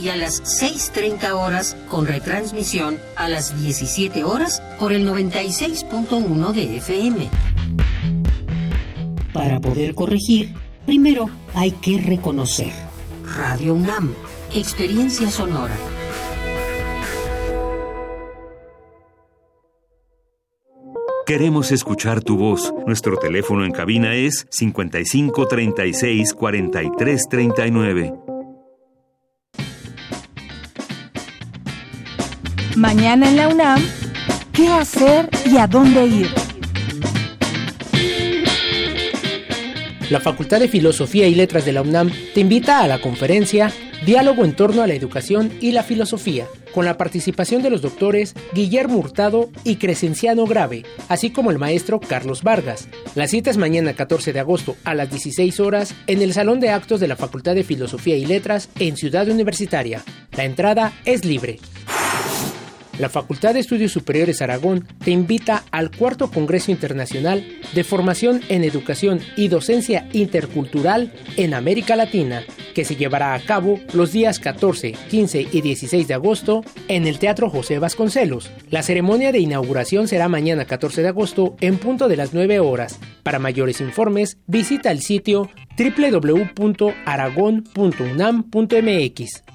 y a las 6.30 horas con retransmisión a las 17 horas por el 96.1 de FM. Para poder corregir, primero hay que reconocer. Radio UNAM, experiencia sonora. Queremos escuchar tu voz. Nuestro teléfono en cabina es 55 36 Mañana en la UNAM, ¿qué hacer y a dónde ir? La Facultad de Filosofía y Letras de la UNAM te invita a la conferencia Diálogo en torno a la educación y la filosofía, con la participación de los doctores Guillermo Hurtado y Crescenciano Grave, así como el maestro Carlos Vargas. La cita es mañana 14 de agosto a las 16 horas en el Salón de Actos de la Facultad de Filosofía y Letras en Ciudad Universitaria. La entrada es libre. La Facultad de Estudios Superiores Aragón te invita al cuarto Congreso Internacional de Formación en Educación y Docencia Intercultural en América Latina, que se llevará a cabo los días 14, 15 y 16 de agosto en el Teatro José Vasconcelos. La ceremonia de inauguración será mañana 14 de agosto en punto de las 9 horas. Para mayores informes, visita el sitio www.aragon.unam.mx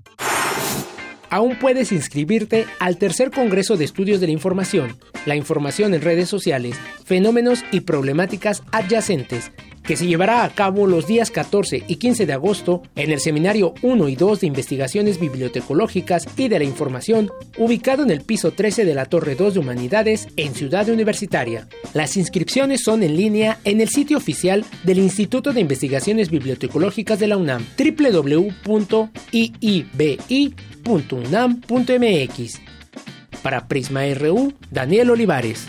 aún puedes inscribirte al tercer Congreso de Estudios de la Información, la información en redes sociales, fenómenos y problemáticas adyacentes, que se llevará a cabo los días 14 y 15 de agosto en el Seminario 1 y 2 de Investigaciones Bibliotecológicas y de la Información, ubicado en el piso 13 de la Torre 2 de Humanidades en Ciudad Universitaria. Las inscripciones son en línea en el sitio oficial del Instituto de Investigaciones Bibliotecológicas de la UNAM, Para Prisma RU, Daniel Olivares.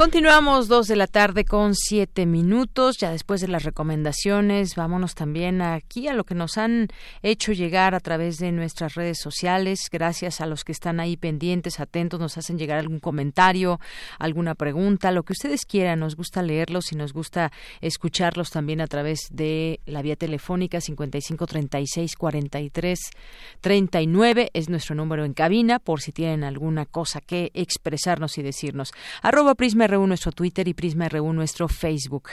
Continuamos dos de la tarde con siete minutos. Ya después de las recomendaciones, vámonos también aquí a lo que nos han hecho llegar a través de nuestras redes sociales. Gracias a los que están ahí pendientes, atentos, nos hacen llegar algún comentario, alguna pregunta, lo que ustedes quieran. Nos gusta leerlos y nos gusta escucharlos también a través de la vía telefónica 55 36 43 39 es nuestro número en cabina por si tienen alguna cosa que expresarnos y decirnos. Arroba Nuestro Twitter y Prisma RU nuestro Facebook.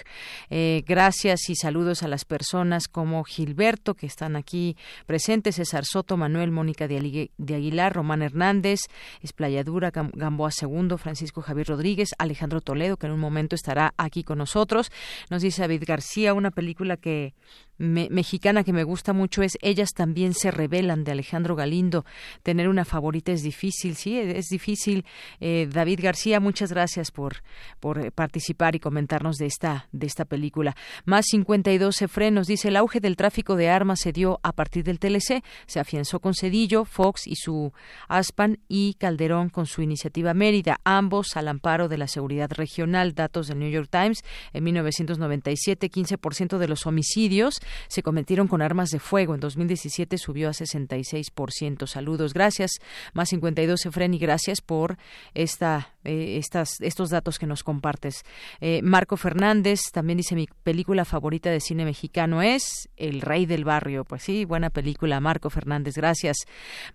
Eh, gracias y saludos a las personas como Gilberto, que están aquí presentes, César Soto, Manuel, Mónica de, Aguilar, Román Hernández, Esplayadura, Gamboa Segundo, Francisco Javier Rodríguez, Alejandro Toledo, que en un momento estará aquí con nosotros. Nos dice David García, una película que mexicana que me gusta mucho es Ellas también se revelan de Alejandro Galindo. Tener una favorita es difícil, sí, es difícil. Eh, David García, muchas gracias por, por eh, participar y comentarnos de esta, de esta película. Más 52 frenos, dice, el auge del tráfico de armas se dio a partir del TLC. Se afianzó con Cedillo, Fox y su Aspan y Calderón con su iniciativa Mérida, ambos al amparo de la seguridad regional. Datos del New York Times, en 1997, 15% de los homicidios se cometieron con armas de fuego. En 2017 subió a 66%. Saludos, gracias. Más 52 Efren y gracias por esta, eh, estas, estos datos que nos compartes. Eh, Marco Fernández también dice mi película favorita de cine mexicano es El Rey del Barrio. Pues sí, buena película, Marco Fernández, gracias.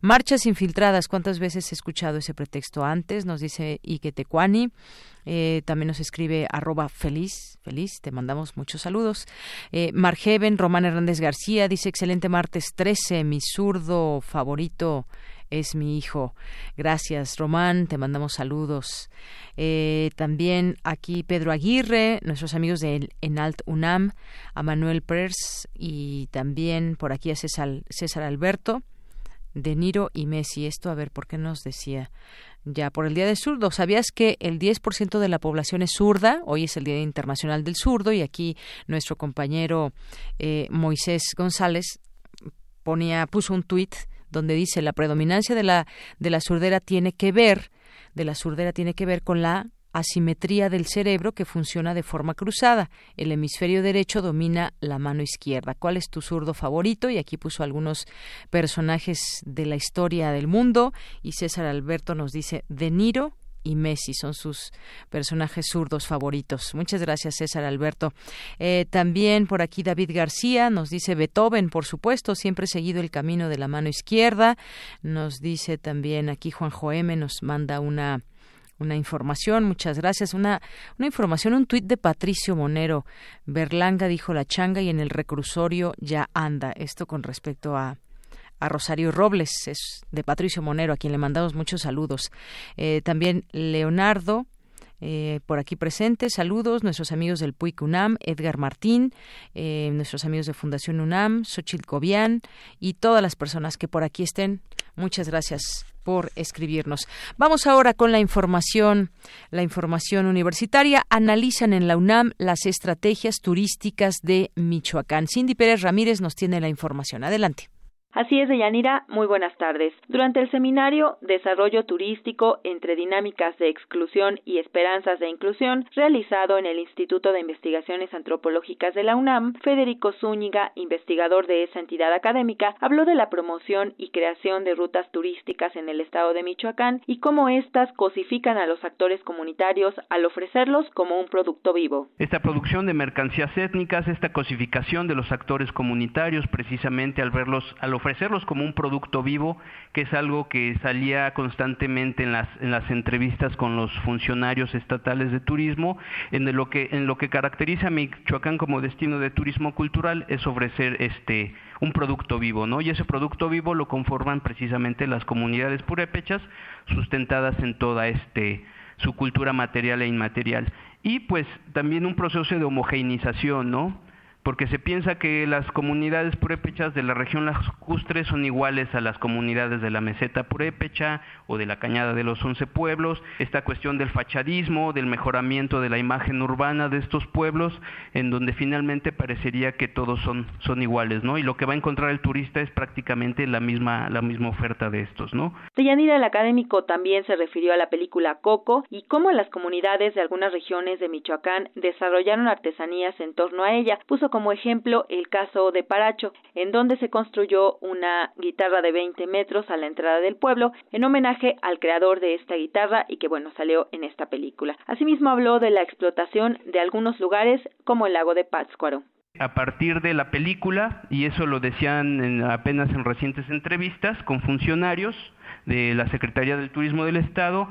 Marchas infiltradas, ¿cuántas veces he escuchado ese pretexto antes? Nos dice Ike Tecuani. Eh, también nos escribe arroba feliz, feliz, te mandamos muchos saludos. Eh, Margeven, Román Hernández García, dice excelente martes 13, mi zurdo favorito es mi hijo. Gracias, Román, te mandamos saludos. Eh, también aquí Pedro Aguirre, nuestros amigos de Enalt UNAM, a Manuel Pers y también por aquí a César, César Alberto. De Niro y Messi. Esto, a ver, ¿por qué nos decía? ya por el Día del Zurdo. ¿Sabías que el 10% de la población es zurda? Hoy es el Día Internacional del Zurdo y aquí nuestro compañero eh, Moisés González ponía, puso un tuit donde dice la predominancia de la, de la surdera tiene que ver, de la surdera tiene que ver con la asimetría del cerebro que funciona de forma cruzada. El hemisferio derecho domina la mano izquierda. ¿Cuál es tu zurdo favorito? Y aquí puso algunos personajes de la historia del mundo y César Alberto nos dice De Niro y Messi son sus personajes zurdos favoritos. Muchas gracias, César Alberto. Eh, también por aquí David García nos dice Beethoven, por supuesto, siempre seguido el camino de la mano izquierda. Nos dice también aquí Juanjo M, nos manda una una información, muchas gracias. Una, una información, un tuit de Patricio Monero. Berlanga dijo la changa y en el reclusorio ya anda. Esto con respecto a, a Rosario Robles, es de Patricio Monero, a quien le mandamos muchos saludos. Eh, también Leonardo. Eh, por aquí presente, saludos, nuestros amigos del PUIC UNAM, Edgar Martín, eh, nuestros amigos de Fundación UNAM, Xochitl Cobian y todas las personas que por aquí estén. Muchas gracias por escribirnos. Vamos ahora con la información, la información universitaria. Analizan en la UNAM las estrategias turísticas de Michoacán. Cindy Pérez Ramírez nos tiene la información. Adelante. Así es, Deyanira, muy buenas tardes. Durante el seminario Desarrollo Turístico entre Dinámicas de Exclusión y Esperanzas de Inclusión, realizado en el Instituto de Investigaciones Antropológicas de la UNAM, Federico Zúñiga, investigador de esa entidad académica, habló de la promoción y creación de rutas turísticas en el estado de Michoacán y cómo éstas cosifican a los actores comunitarios al ofrecerlos como un producto vivo. Esta producción de mercancías étnicas, esta cosificación de los actores comunitarios, precisamente al verlos, al ofrecerlos como un producto vivo, que es algo que salía constantemente en las, en las entrevistas con los funcionarios estatales de turismo, en lo que, en lo que caracteriza a Michoacán como destino de turismo cultural es ofrecer este un producto vivo, ¿no? Y ese producto vivo lo conforman precisamente las comunidades purépechas sustentadas en toda este su cultura material e inmaterial. Y pues también un proceso de homogeneización, ¿no? Porque se piensa que las comunidades purépechas de la región lacustre son iguales a las comunidades de la meseta purépecha o de la cañada de los once pueblos, esta cuestión del fachadismo, del mejoramiento de la imagen urbana de estos pueblos, en donde finalmente parecería que todos son, son iguales, ¿no? Y lo que va a encontrar el turista es prácticamente la misma, la misma oferta de estos, ¿no? Deyanira, el académico, también se refirió a la película Coco y cómo las comunidades de algunas regiones de Michoacán desarrollaron artesanías en torno a ella. Puso como ejemplo el caso de Paracho, en donde se construyó una guitarra de 20 metros a la entrada del pueblo en homenaje al creador de esta guitarra y que bueno salió en esta película. Asimismo habló de la explotación de algunos lugares como el lago de Pátzcuaro a partir de la película, y eso lo decían apenas en recientes entrevistas con funcionarios de la Secretaría del Turismo del Estado,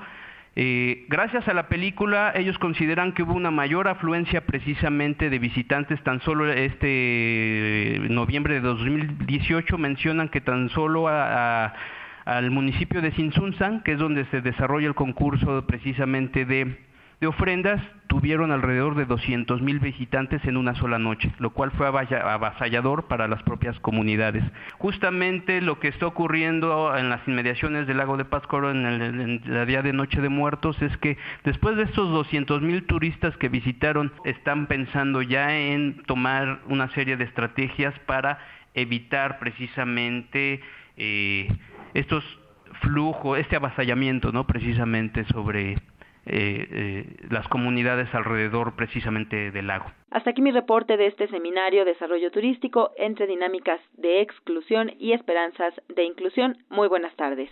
eh, gracias a la película, ellos consideran que hubo una mayor afluencia precisamente de visitantes. Tan solo este noviembre de 2018 mencionan que tan solo al municipio de Sinsunzan, que es donde se desarrolla el concurso precisamente de de ofrendas tuvieron alrededor de 200 mil visitantes en una sola noche, lo cual fue avasallador para las propias comunidades. Justamente lo que está ocurriendo en las inmediaciones del lago de Pátzcuaro en el, día de Noche de Muertos es que después de estos 200 mil turistas que visitaron, están pensando ya en tomar una serie de estrategias para evitar precisamente eh, estos flujos, este avasallamiento, ¿no? Precisamente sobre eh, eh, las comunidades alrededor precisamente del lago. Hasta aquí mi reporte de este seminario Desarrollo Turístico entre dinámicas de exclusión y esperanzas de inclusión. Muy buenas tardes.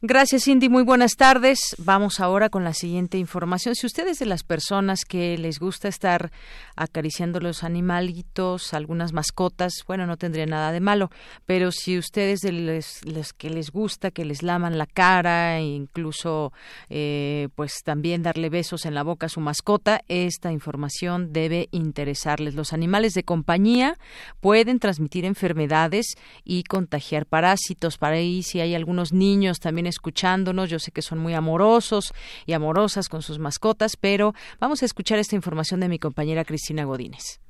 Gracias, Cindy. Muy buenas tardes. Vamos ahora con la siguiente información. Si ustedes de las personas que les gusta estar acariciando los animalitos, algunas mascotas, bueno, no tendría nada de malo, pero si ustedes de los, que les gusta que les laman la cara incluso eh, pues también darle besos en la boca a su mascota, esta información debe interesarles. Los animales de compañía pueden transmitir enfermedades y contagiar parásitos. Para ahí, si hay algunos niños también escuchándonos, yo sé que son muy amorosos y amorosas con sus mascotas, pero vamos a escuchar esta información de mi compañera Cristina Godínez.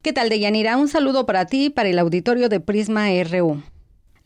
¿Qué tal, Deyanira? Un saludo para ti y para el auditorio de Prisma RU.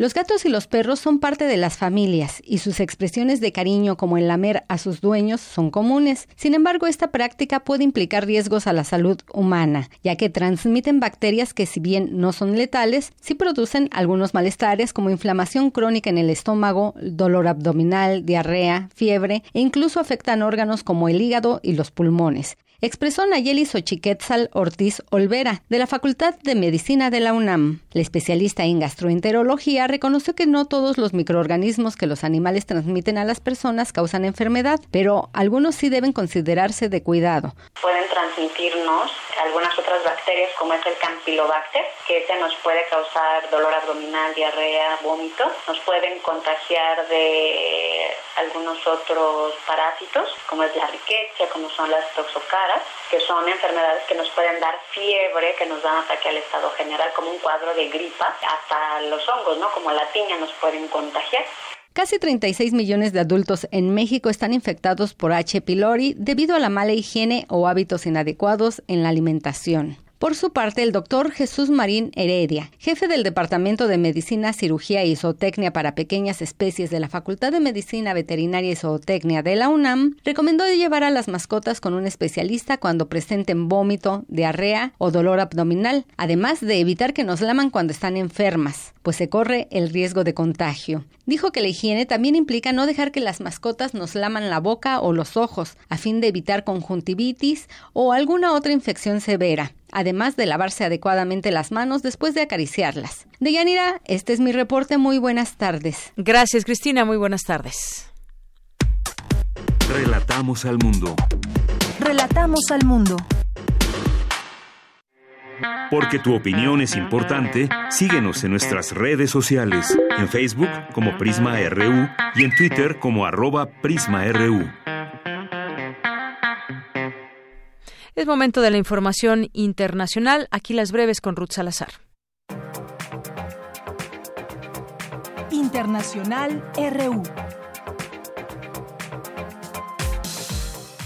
Los gatos y los perros son parte de las familias y sus expresiones de cariño como el lamer a sus dueños son comunes. Sin embargo, esta práctica puede implicar riesgos a la salud humana, ya que transmiten bacterias que si bien no son letales, sí producen algunos malestares como inflamación crónica en el estómago, dolor abdominal, diarrea, fiebre e incluso afectan órganos como el hígado y los pulmones expresó Nayeli Xochiquetzal Ortiz Olvera, de la Facultad de Medicina de la UNAM. La especialista en gastroenterología reconoció que no todos los microorganismos que los animales transmiten a las personas causan enfermedad, pero algunos sí deben considerarse de cuidado. Pueden transmitirnos algunas otras bacterias como es el Campylobacter, que ese nos puede causar dolor abdominal, diarrea, vómito. Nos pueden contagiar de algunos otros parásitos, como es la riqueza, como son las toxocaras, que son enfermedades que nos pueden dar fiebre, que nos dan ataque al estado general, como un cuadro de gripa, hasta los hongos, ¿no? Como la tiña nos pueden contagiar. Casi 36 millones de adultos en México están infectados por H. pylori debido a la mala higiene o hábitos inadecuados en la alimentación. Por su parte, el doctor Jesús Marín Heredia, jefe del Departamento de Medicina, Cirugía y Zootecnia para Pequeñas Especies de la Facultad de Medicina Veterinaria y Zootecnia de la UNAM, recomendó llevar a las mascotas con un especialista cuando presenten vómito, diarrea o dolor abdominal, además de evitar que nos laman cuando están enfermas, pues se corre el riesgo de contagio. Dijo que la higiene también implica no dejar que las mascotas nos laman la boca o los ojos, a fin de evitar conjuntivitis o alguna otra infección severa además de lavarse adecuadamente las manos después de acariciarlas. Deyanira, este es mi reporte. Muy buenas tardes. Gracias, Cristina. Muy buenas tardes. Relatamos al mundo. Relatamos al mundo. Porque tu opinión es importante, síguenos en nuestras redes sociales, en Facebook como Prisma RU y en Twitter como arroba PrismaRU. Es momento de la información internacional. Aquí las breves con Ruth Salazar. Internacional RU.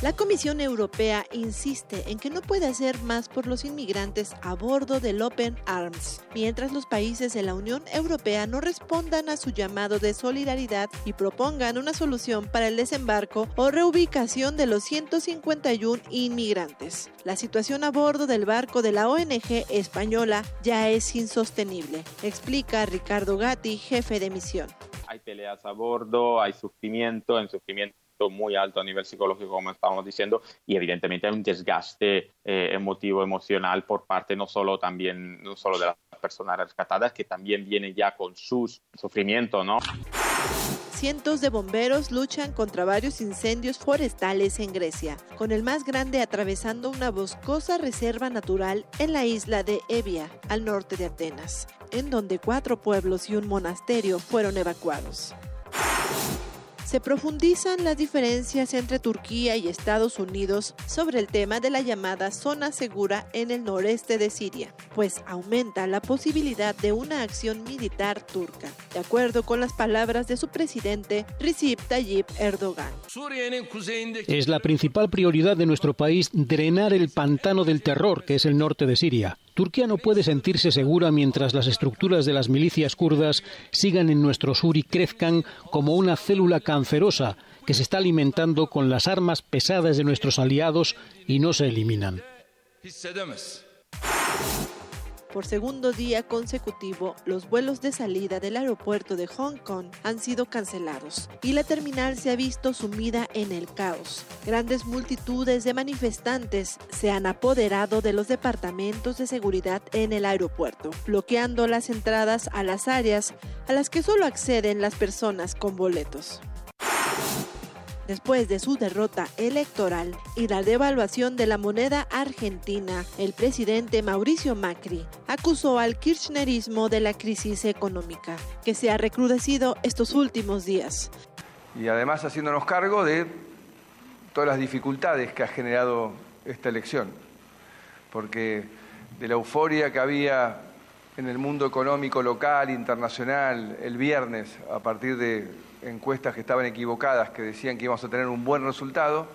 La Comisión Europea insiste en que no puede hacer más por los inmigrantes a bordo del Open Arms, mientras los países de la Unión Europea no respondan a su llamado de solidaridad y propongan una solución para el desembarco o reubicación de los 151 inmigrantes. La situación a bordo del barco de la ONG española ya es insostenible, explica Ricardo Gatti, jefe de misión. Hay peleas a bordo, hay sufrimiento, en sufrimiento muy alto a nivel psicológico, como estábamos diciendo, y evidentemente hay un desgaste eh, emotivo, emocional por parte no solo también, no solo de las personas rescatadas, que también viene ya con su sufrimiento, ¿no? Cientos de bomberos luchan contra varios incendios forestales en Grecia, con el más grande atravesando una boscosa reserva natural en la isla de Evia, al norte de Atenas, en donde cuatro pueblos y un monasterio fueron evacuados se profundizan las diferencias entre Turquía y Estados Unidos sobre el tema de la llamada zona segura en el noreste de Siria, pues aumenta la posibilidad de una acción militar turca, de acuerdo con las palabras de su presidente Recep Tayyip Erdogan. Es la principal prioridad de nuestro país drenar el pantano del terror, que es el norte de Siria. Turquía no puede sentirse segura mientras las estructuras de las milicias kurdas sigan en nuestro sur y crezcan como una célula cancerosa que se está alimentando con las armas pesadas de nuestros aliados y no se eliminan. Por segundo día consecutivo, los vuelos de salida del aeropuerto de Hong Kong han sido cancelados y la terminal se ha visto sumida en el caos. Grandes multitudes de manifestantes se han apoderado de los departamentos de seguridad en el aeropuerto, bloqueando las entradas a las áreas a las que solo acceden las personas con boletos después de su derrota electoral y la devaluación de la moneda argentina, el presidente Mauricio Macri acusó al kirchnerismo de la crisis económica, que se ha recrudecido estos últimos días. Y además haciéndonos cargo de todas las dificultades que ha generado esta elección, porque de la euforia que había en el mundo económico local, internacional, el viernes, a partir de encuestas que estaban equivocadas, que decían que íbamos a tener un buen resultado.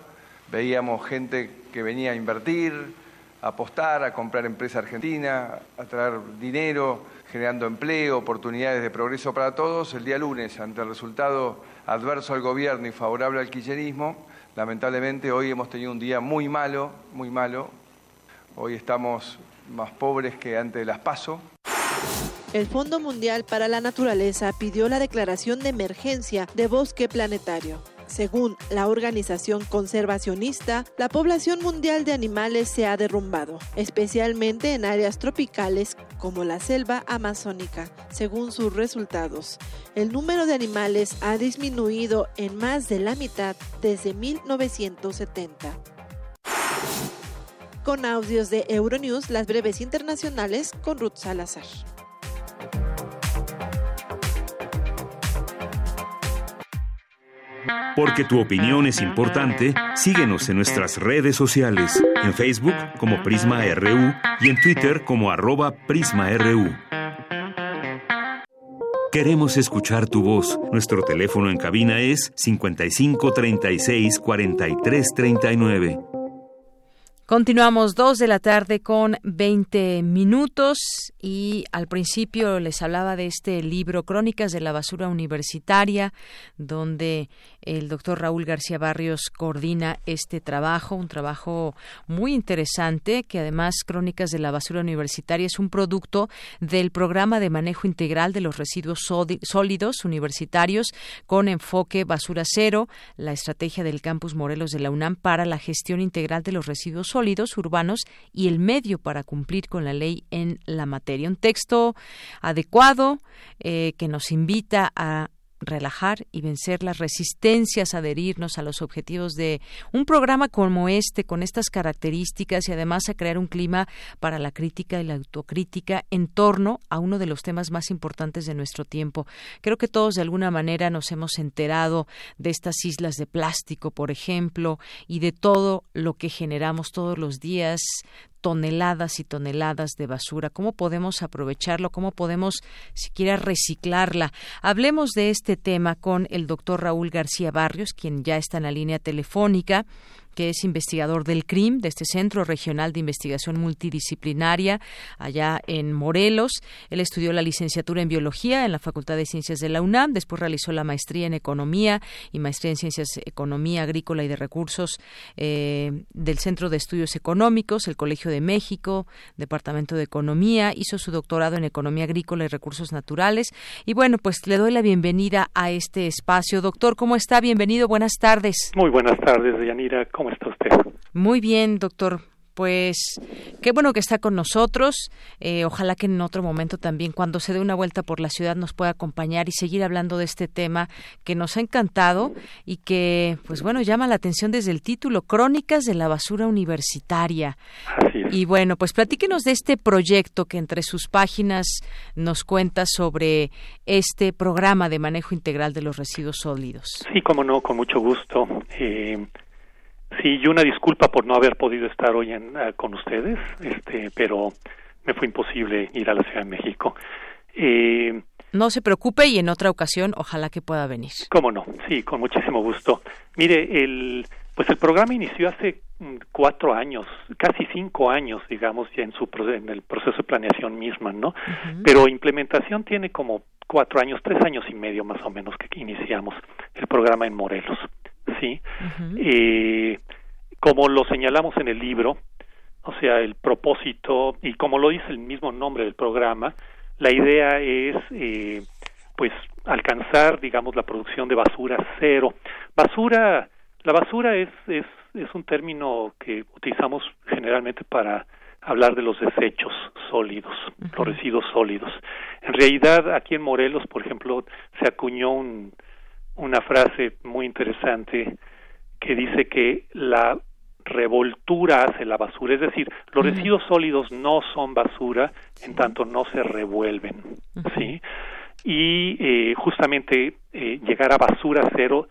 Veíamos gente que venía a invertir, a apostar, a comprar empresa argentina, a traer dinero, generando empleo, oportunidades de progreso para todos. El día lunes, ante el resultado adverso al gobierno y favorable al kirchnerismo, lamentablemente hoy hemos tenido un día muy malo, muy malo. Hoy estamos más pobres que antes de las PASO. El Fondo Mundial para la Naturaleza pidió la declaración de emergencia de bosque planetario. Según la organización conservacionista, la población mundial de animales se ha derrumbado, especialmente en áreas tropicales como la selva amazónica. Según sus resultados, el número de animales ha disminuido en más de la mitad desde 1970. Con audios de Euronews, las breves internacionales con Ruth Salazar. Porque tu opinión es importante, síguenos en nuestras redes sociales, en Facebook como Prisma RU y en Twitter como arroba PrismaRU. Queremos escuchar tu voz. Nuestro teléfono en cabina es 55 36 43 39. Continuamos dos de la tarde con 20 minutos y al principio les hablaba de este libro Crónicas de la Basura Universitaria, donde el doctor Raúl García Barrios coordina este trabajo, un trabajo muy interesante que además Crónicas de la Basura Universitaria es un producto del programa de manejo integral de los residuos sólidos universitarios con enfoque basura cero, la estrategia del campus Morelos de la UNAM para la gestión integral de los residuos sólidos urbanos y el medio para cumplir con la ley en la materia. Un texto adecuado eh, que nos invita a relajar y vencer las resistencias, adherirnos a los objetivos de un programa como este, con estas características y además a crear un clima para la crítica y la autocrítica en torno a uno de los temas más importantes de nuestro tiempo. Creo que todos de alguna manera nos hemos enterado de estas islas de plástico, por ejemplo, y de todo lo que generamos todos los días, toneladas y toneladas de basura. ¿Cómo podemos aprovecharlo? ¿Cómo podemos siquiera reciclarla? Hablemos de este tema con el doctor Raúl García Barrios, quien ya está en la línea telefónica que es investigador del CRIM, de este Centro Regional de Investigación Multidisciplinaria, allá en Morelos. Él estudió la licenciatura en Biología en la Facultad de Ciencias de la UNAM, después realizó la maestría en Economía y maestría en Ciencias Economía Agrícola y de Recursos eh, del Centro de Estudios Económicos, el Colegio de México, Departamento de Economía, hizo su doctorado en Economía Agrícola y Recursos Naturales. Y bueno, pues le doy la bienvenida a este espacio. Doctor, ¿cómo está? Bienvenido, buenas tardes. Muy buenas tardes, Yanira. ¿Cómo está usted? Muy bien, doctor. Pues qué bueno que está con nosotros. Eh, ojalá que en otro momento también, cuando se dé una vuelta por la ciudad, nos pueda acompañar y seguir hablando de este tema que nos ha encantado y que, pues bueno, llama la atención desde el título, Crónicas de la Basura Universitaria. Y bueno, pues platíquenos de este proyecto que entre sus páginas nos cuenta sobre este programa de manejo integral de los residuos sólidos. Sí, como no, con mucho gusto. Eh, Sí, y una disculpa por no haber podido estar hoy en, eh, con ustedes, este, pero me fue imposible ir a la Ciudad de México. Eh, no se preocupe y en otra ocasión ojalá que pueda venir. Cómo no, sí, con muchísimo gusto. Mire, el, pues el programa inició hace mm, cuatro años, casi cinco años, digamos, ya en su en el proceso de planeación misma, ¿no? Pero implementación tiene como cuatro años, tres años y medio más o menos que iniciamos el programa en Morelos. ¿Sí? eh, como lo señalamos en el libro, o sea, el propósito, y como lo dice el mismo nombre del programa, la idea es, eh, pues, alcanzar, digamos, la producción de basura cero. Basura, la basura es, es, es un término que utilizamos generalmente para hablar de los desechos sólidos, los residuos sólidos. En realidad, aquí en Morelos, por ejemplo, se acuñó un, una frase muy interesante que dice que la revoltura hace la basura, es decir, los residuos sólidos no son basura en tanto no se revuelven, ¿sí? Y eh, justamente eh, llegar a basura cero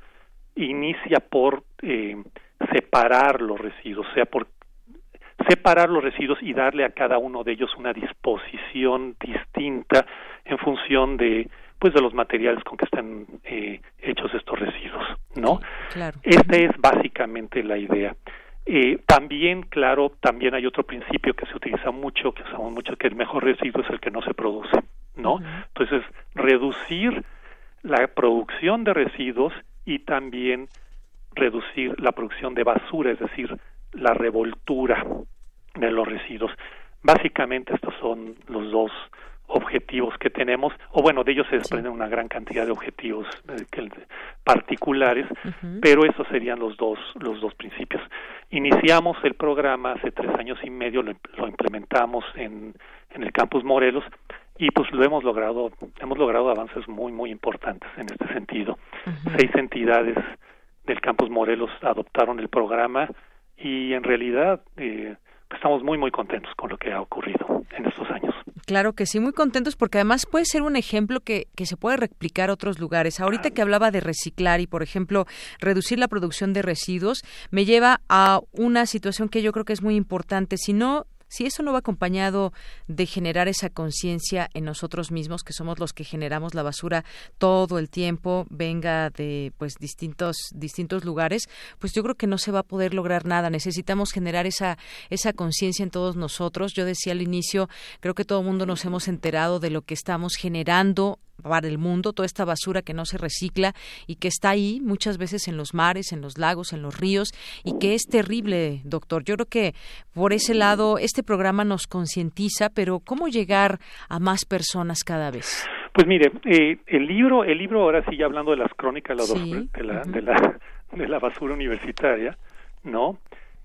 inicia por eh, separar los residuos, o sea, por separar los residuos y darle a cada uno de ellos una disposición distinta en función de pues de los materiales con que están eh, hechos estos residuos, ¿no? claro. Esta es básicamente la idea. Eh, también, claro, también hay otro principio que se utiliza mucho, que usamos mucho, que el mejor residuo es el que no se produce, ¿no? Entonces, reducir la producción de residuos y también reducir la producción de basura, es decir, la revoltura de los residuos. Básicamente estos son los dos objetivos que tenemos, o bueno, de ellos se desprenden una gran cantidad de objetivos eh, particulares, pero esos serían los dos, los dos principios. Iniciamos el programa hace tres años y medio, lo, implementamos en, en el campus Morelos y pues lo hemos logrado, hemos logrado avances muy, muy importantes en este sentido. Seis entidades del campus Morelos adoptaron el programa y en realidad eh, estamos muy, muy contentos con lo que ha ocurrido en estos años. Claro que sí, muy contentos porque además puede ser un ejemplo que, que se puede replicar a otros lugares. Ahorita que hablaba de reciclar y, por ejemplo, reducir la producción de residuos, me lleva a una situación que yo creo que es muy importante. Si no si eso no va acompañado de generar esa conciencia en nosotros mismos, que somos los que generamos la basura todo el tiempo, venga de pues distintos distintos lugares, pues yo creo que no se va a poder lograr nada. Necesitamos generar esa esa conciencia en todos nosotros. Yo decía al inicio, creo que todo el mundo nos hemos enterado de lo que estamos generando para el mundo, toda esta basura que no se recicla y que está ahí muchas veces en los mares, en los lagos, en los ríos y que es terrible, doctor. Yo creo que por ese lado este programa nos concientiza, pero ¿cómo llegar a más personas cada vez? Pues mire, eh, el libro, el libro ahora sí hablando de las crónicas de, la, de, la, de la basura universitaria, ¿no?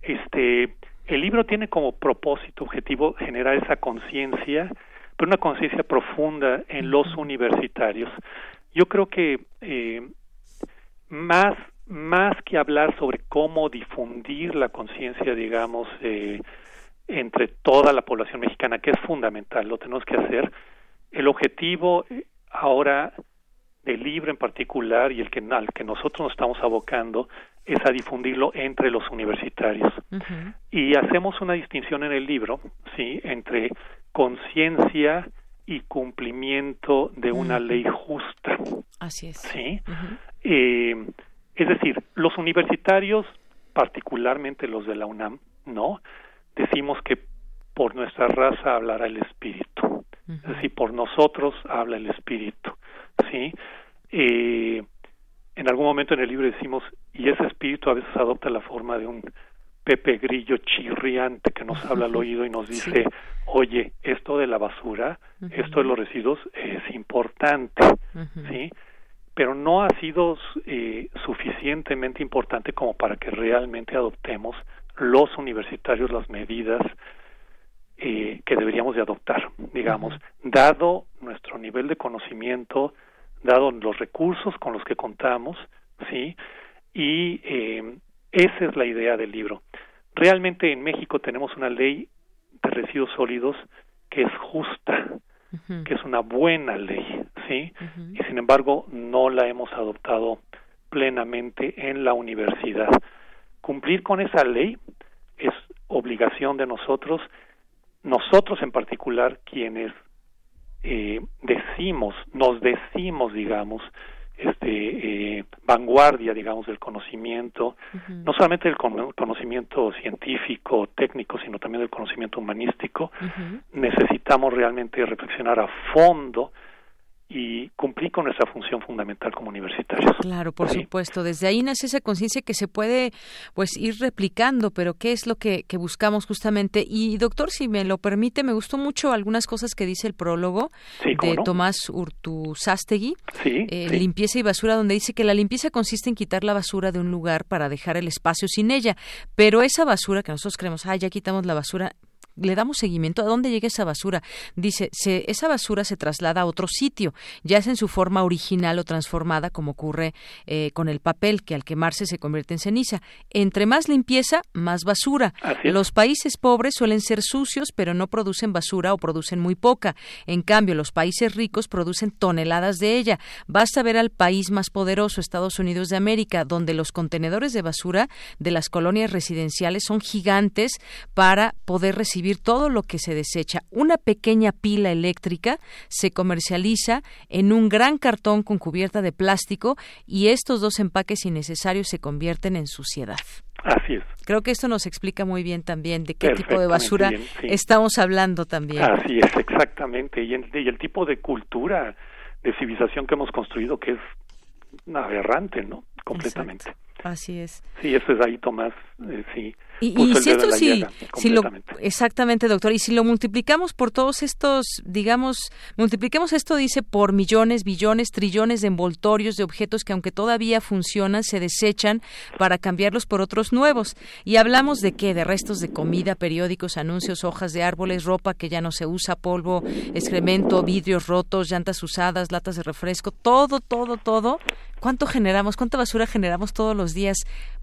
Este, el libro tiene como propósito, objetivo, generar esa conciencia pero una conciencia profunda en los universitarios. Yo creo que eh, más más que hablar sobre cómo difundir la conciencia, digamos, eh, entre toda la población mexicana, que es fundamental, lo tenemos que hacer. El objetivo eh, ahora del libro en particular y el que al que nosotros nos estamos abocando es a difundirlo entre los universitarios. Y hacemos una distinción en el libro, sí, entre conciencia y cumplimiento de una ley justa. Así es. ¿Sí? Eh, es decir, los universitarios particularmente los de la UNAM, ¿no? Decimos que por nuestra raza hablará el espíritu, es decir, por nosotros habla el espíritu, ¿sí? Eh, en algún momento en el libro decimos, y ese espíritu a veces adopta la forma de un Pepe Grillo chirriante que nos habla al oído y nos dice, oye, esto de la basura, esto de los residuos es importante, ¿sí? Pero no ha sido eh, suficientemente importante como para que realmente adoptemos los universitarios las medidas eh, que deberíamos de adoptar, digamos, dado nuestro nivel de conocimiento, dado los recursos con los que contamos, ¿sí? Y eh, esa es la idea del libro. Realmente en México tenemos una ley de residuos sólidos que es justa, que es una buena ley, ¿sí? Y sin embargo no la hemos adoptado plenamente en la universidad. Cumplir con esa ley es obligación de nosotros, nosotros en particular quienes eh, decimos, nos decimos, digamos, este, eh, vanguardia, digamos, del conocimiento, no solamente del conocimiento científico, técnico, sino también del conocimiento humanístico, necesitamos realmente reflexionar a fondo y cumplir con nuestra función fundamental como universitarios. Claro, por supuesto. Desde ahí nace esa conciencia que se puede pues ir replicando, pero ¿qué es lo que, buscamos justamente? Y doctor, si me lo permite, me gustó mucho algunas cosas que dice el prólogo de Tomás Urtuzástegui, eh, Limpieza y basura, donde dice que la limpieza consiste en quitar la basura de un lugar para dejar el espacio sin ella, pero esa basura que nosotros creemos, ah, ya quitamos la basura, le damos seguimiento a dónde llega esa basura. Dice, se, esa basura se traslada a otro sitio, ya es en su forma original o transformada, como ocurre eh, con el papel, que al quemarse se convierte en ceniza. Entre más limpieza, más basura. Los países pobres suelen ser sucios, pero no producen basura o producen muy poca. En cambio, los países ricos producen toneladas de ella. Basta ver al país más poderoso, Estados Unidos de América, donde los contenedores de basura de las colonias residenciales son gigantes para poder recibir todo lo que se desecha. Una pequeña pila eléctrica se comercializa en un gran cartón con cubierta de plástico y estos dos empaques innecesarios se convierten en suciedad. Así es. Creo que esto nos explica muy bien también de qué tipo de basura estamos hablando también. Así es, exactamente. Y el, tipo de cultura, de civilización que hemos construido que es aberrante, ¿no? Completamente. Así es. Sí, eso es ahí, Tomás, eh, sí. Y, si esto sí, si lo, exactamente, doctor, y si lo multiplicamos por todos estos, digamos, multipliquemos esto, dice, por millones, billones, trillones de envoltorios de objetos que aunque todavía funcionan, se desechan para cambiarlos por otros nuevos. Y hablamos de qué, de restos de comida, periódicos, anuncios, hojas de árboles, ropa que ya no se usa, polvo, excremento, vidrios rotos, llantas usadas, latas de refresco, todo, todo, todo. ¿Cuánto generamos? ¿Cuánta basura generamos todos los días?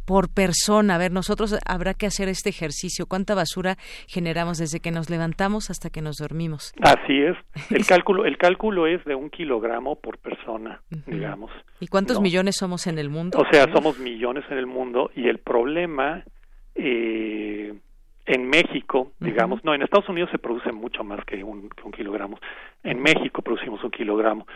Por persona. A ver, nosotros habrá que hacer este ejercicio. ¿Cuánta basura generamos desde que nos levantamos hasta que nos dormimos? Así es. El cálculo, el cálculo es de un kilogramo por persona, digamos. ¿Y cuántos millones somos en el mundo? O sea, somos millones en el mundo y el problema eh, en México, digamos, no, en Estados Unidos se produce mucho más que un, que un kilogramo. En México producimos un kilogramo.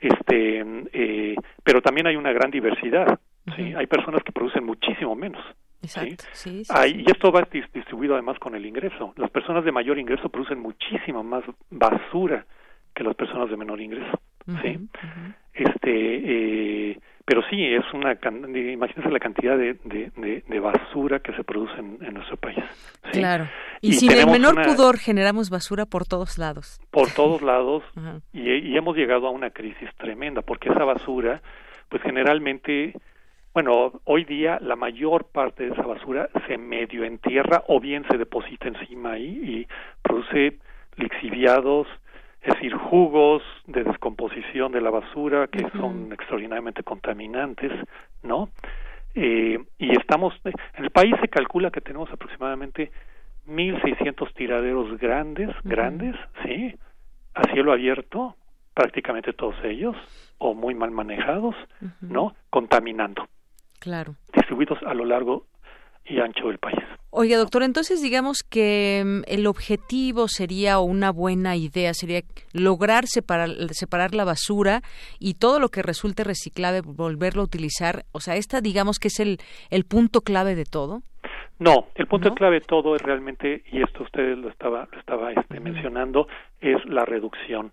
Este, eh, pero también hay una gran diversidad ¿sí? Hay personas que producen muchísimo menos. Exacto. Sí, y esto va distribuido además con el ingreso. Las personas de mayor ingreso producen muchísimo más basura que las personas de menor ingreso. ¿sí? Este, eh, pero sí, es una, imagínense la cantidad de, de, basura que se produce en, nuestro país. Claro. Y, sin el menor pudor generamos basura por todos lados. Por todos lados. y, y hemos llegado a una crisis tremenda, porque esa basura, pues generalmente bueno, hoy día la mayor parte de esa basura se medio entierra o bien se deposita encima ahí y produce lixiviados, es decir, jugos de descomposición de la basura que son extraordinariamente contaminantes, ¿no? Eh, y estamos, en el país se calcula que tenemos aproximadamente 1.600 tiraderos grandes, grandes, ¿sí? A cielo abierto, prácticamente todos ellos, o muy mal manejados, ¿no? Contaminando claro. distribuidos a lo largo y ancho del país. Oiga, doctor, entonces digamos que mm, el objetivo sería o una buena idea sería lograr separar, separar la basura y todo lo que resulte reciclable volverlo a utilizar. O sea, esta digamos que es el, el punto clave de todo. No, el punto clave de todo es realmente, y esto ustedes lo estaba, lo estaba este, mencionando, es la reducción.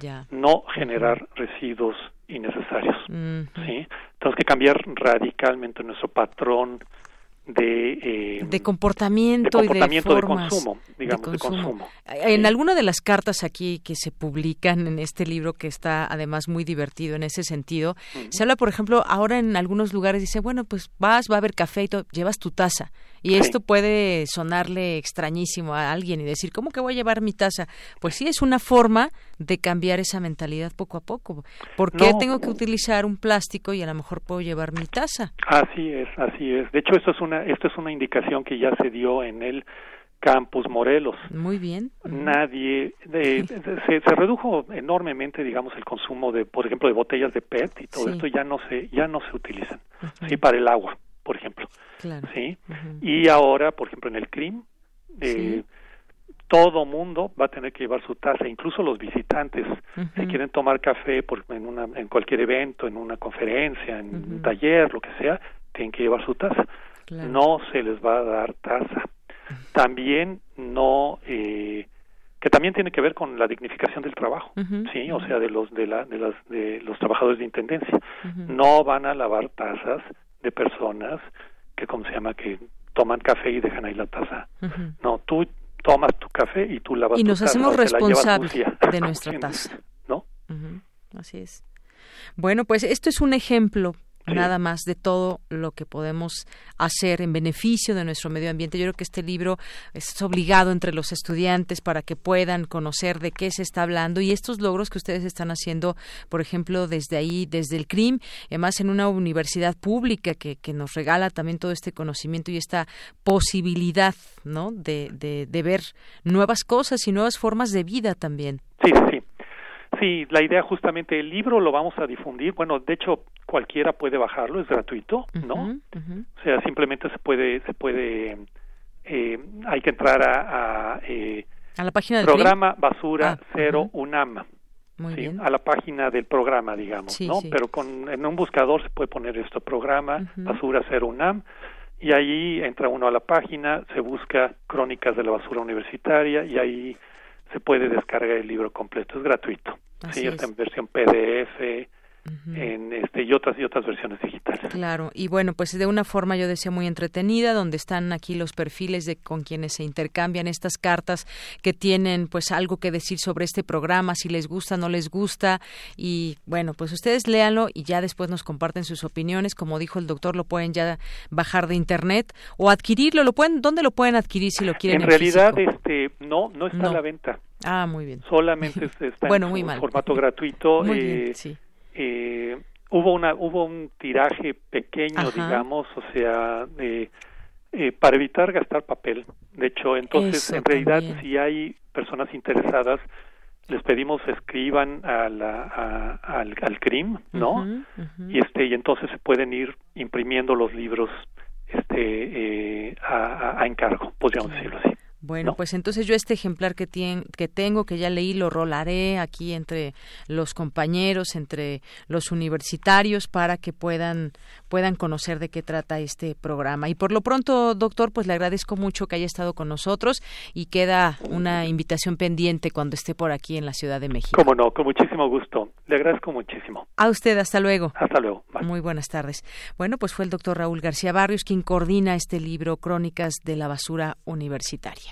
Ya. No generar residuos innecesarios. ¿sí? Tenemos que cambiar radicalmente nuestro patrón de, eh, de comportamiento, y de, formas consumo, digamos, de consumo. En alguna de las cartas aquí que se publican en este libro, que está además muy divertido en ese sentido, se habla, por ejemplo, ahora en algunos lugares dice, bueno, pues vas, va a haber café y todo, llevas tu taza. Y esto puede sonarle extrañísimo a alguien y decir, ¿cómo que voy a llevar mi taza? Pues sí, es una forma de cambiar esa mentalidad poco a poco. ¿Por qué tengo que utilizar un plástico y a lo mejor puedo llevar mi taza? Así es, así es. De hecho, esto es una, esto es una indicación que ya se dio en el Campus Morelos. Muy bien. Nadie se, se, redujo enormemente, digamos, el consumo de, por ejemplo, de botellas de PET y todo esto ya no se ya no se utilizan. Sí, para el agua por ejemplo. ¿sí? Y ahora, por ejemplo, en el CRIM, eh, todo mundo va a tener que llevar su taza, incluso los visitantes, si quieren tomar café por, en, una, en cualquier evento, en una conferencia, en un taller, lo que sea, tienen que llevar su taza. No se les va a dar taza. También no... Eh, que también tiene que ver con la dignificación del trabajo, sí, o sea, de los de, la, de, las, de los trabajadores de intendencia, no van a lavar tazas de personas que, ¿cómo se llama?, que toman café y dejan ahí la taza. No, tú tomas tu café y tú lavas y nos hacemos responsables de nuestra taza. ¿No? Así es. Bueno, pues esto es un ejemplo nada más de todo lo que podemos hacer en beneficio de nuestro medio ambiente. Yo creo que este libro es obligado entre los estudiantes para que puedan conocer de qué se está hablando y estos logros que ustedes están haciendo, por ejemplo, desde ahí, desde el CRIM, además en una universidad pública que, que nos regala también todo este conocimiento y esta posibilidad, ¿no? De, de, de ver nuevas cosas y nuevas formas de vida también. Sí, sí. Sí, la idea justamente, el libro lo vamos a difundir. Bueno, de hecho, cualquiera puede bajarlo, es gratuito, ¿no? O sea, simplemente se puede, se puede, eh, hay que entrar a, a, eh, ¿A la página del programa Basura ah, Cero UNAM. ¿sí? a la página del programa, digamos, ¿no? Pero con, en un buscador se puede poner esto, programa Basura Cero UNAM, y ahí entra uno a la página, se busca Crónicas de la Basura Universitaria, y ahí se puede descargar el libro completo, es gratuito. Sí, está en versión PDF, en este y otras y otras versiones digitales. Claro, y bueno, pues de una forma yo decía muy entretenida, donde están aquí los perfiles de con quienes se intercambian estas cartas que tienen pues algo que decir sobre este programa, si les gusta, no les gusta y bueno, pues ustedes léanlo y ya después nos comparten sus opiniones, como dijo el doctor, lo pueden ya bajar de internet o adquirirlo, lo pueden ¿dónde lo pueden adquirir si lo quieren? En, realidad este no no está a la venta. Ah, muy bien. Solamente está bueno, en muy mal. formato gratuito. Muy bien, sí eh, hubo una hubo un tiraje pequeño digamos o sea eh, para evitar gastar papel. De hecho entonces en realidad si hay personas interesadas les pedimos escriban a la, al, al CRIM no y este y entonces se pueden ir imprimiendo los libros este eh, a, a, encargo podríamos decirlo así bueno, pues entonces yo este ejemplar que, que tengo, que ya leí, lo rolaré aquí entre los compañeros, entre los universitarios, para que puedan, puedan conocer de qué trata este programa. Y por lo pronto, doctor, pues le agradezco mucho que haya estado con nosotros y queda una invitación pendiente cuando esté por aquí en la Ciudad de México. Cómo no, con muchísimo gusto. Le agradezco muchísimo. A usted, hasta luego. Hasta luego. Muy buenas tardes. Bueno, pues fue el doctor Raúl García Barrios quien coordina este libro Crónicas de la Basura Universitaria.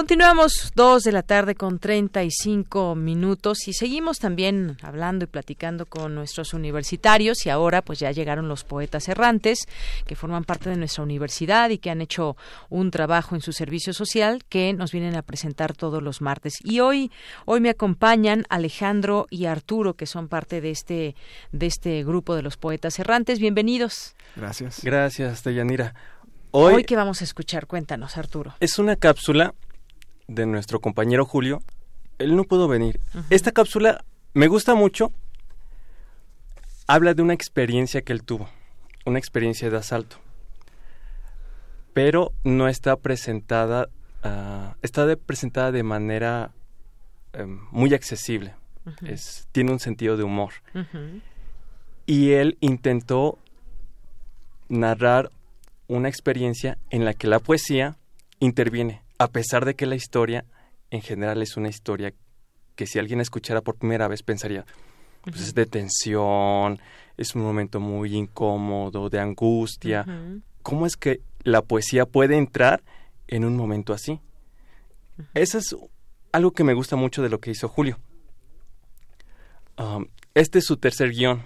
Continuamos dos de la tarde con 35 minutos y seguimos también hablando y platicando con nuestros universitarios y ahora pues ya llegaron los poetas errantes que forman parte de nuestra universidad y que han hecho un trabajo en su servicio social que nos vienen a presentar todos los martes. Y hoy hoy me acompañan Alejandro y Arturo que son parte de este de este grupo de los poetas errantes. Bienvenidos. Gracias. Gracias, Deyanira. Hoy, hoy que vamos a escuchar, cuéntanos, Arturo. Es una cápsula de nuestro compañero Julio, él no pudo venir. Esta cápsula me gusta mucho. Habla de una experiencia que él tuvo, una experiencia de asalto. Pero no está presentada, uh, está de, presentada de manera um, muy accesible. es, tiene un sentido de humor. Y él intentó narrar una experiencia en la que la poesía interviene a pesar de que la historia en general es una historia que si alguien escuchara por primera vez pensaría, pues es de tensión, es un momento muy incómodo, de angustia. ¿Cómo es que la poesía puede entrar en un momento así? Eso es algo que me gusta mucho de lo que hizo Julio. Um, este es su tercer guion,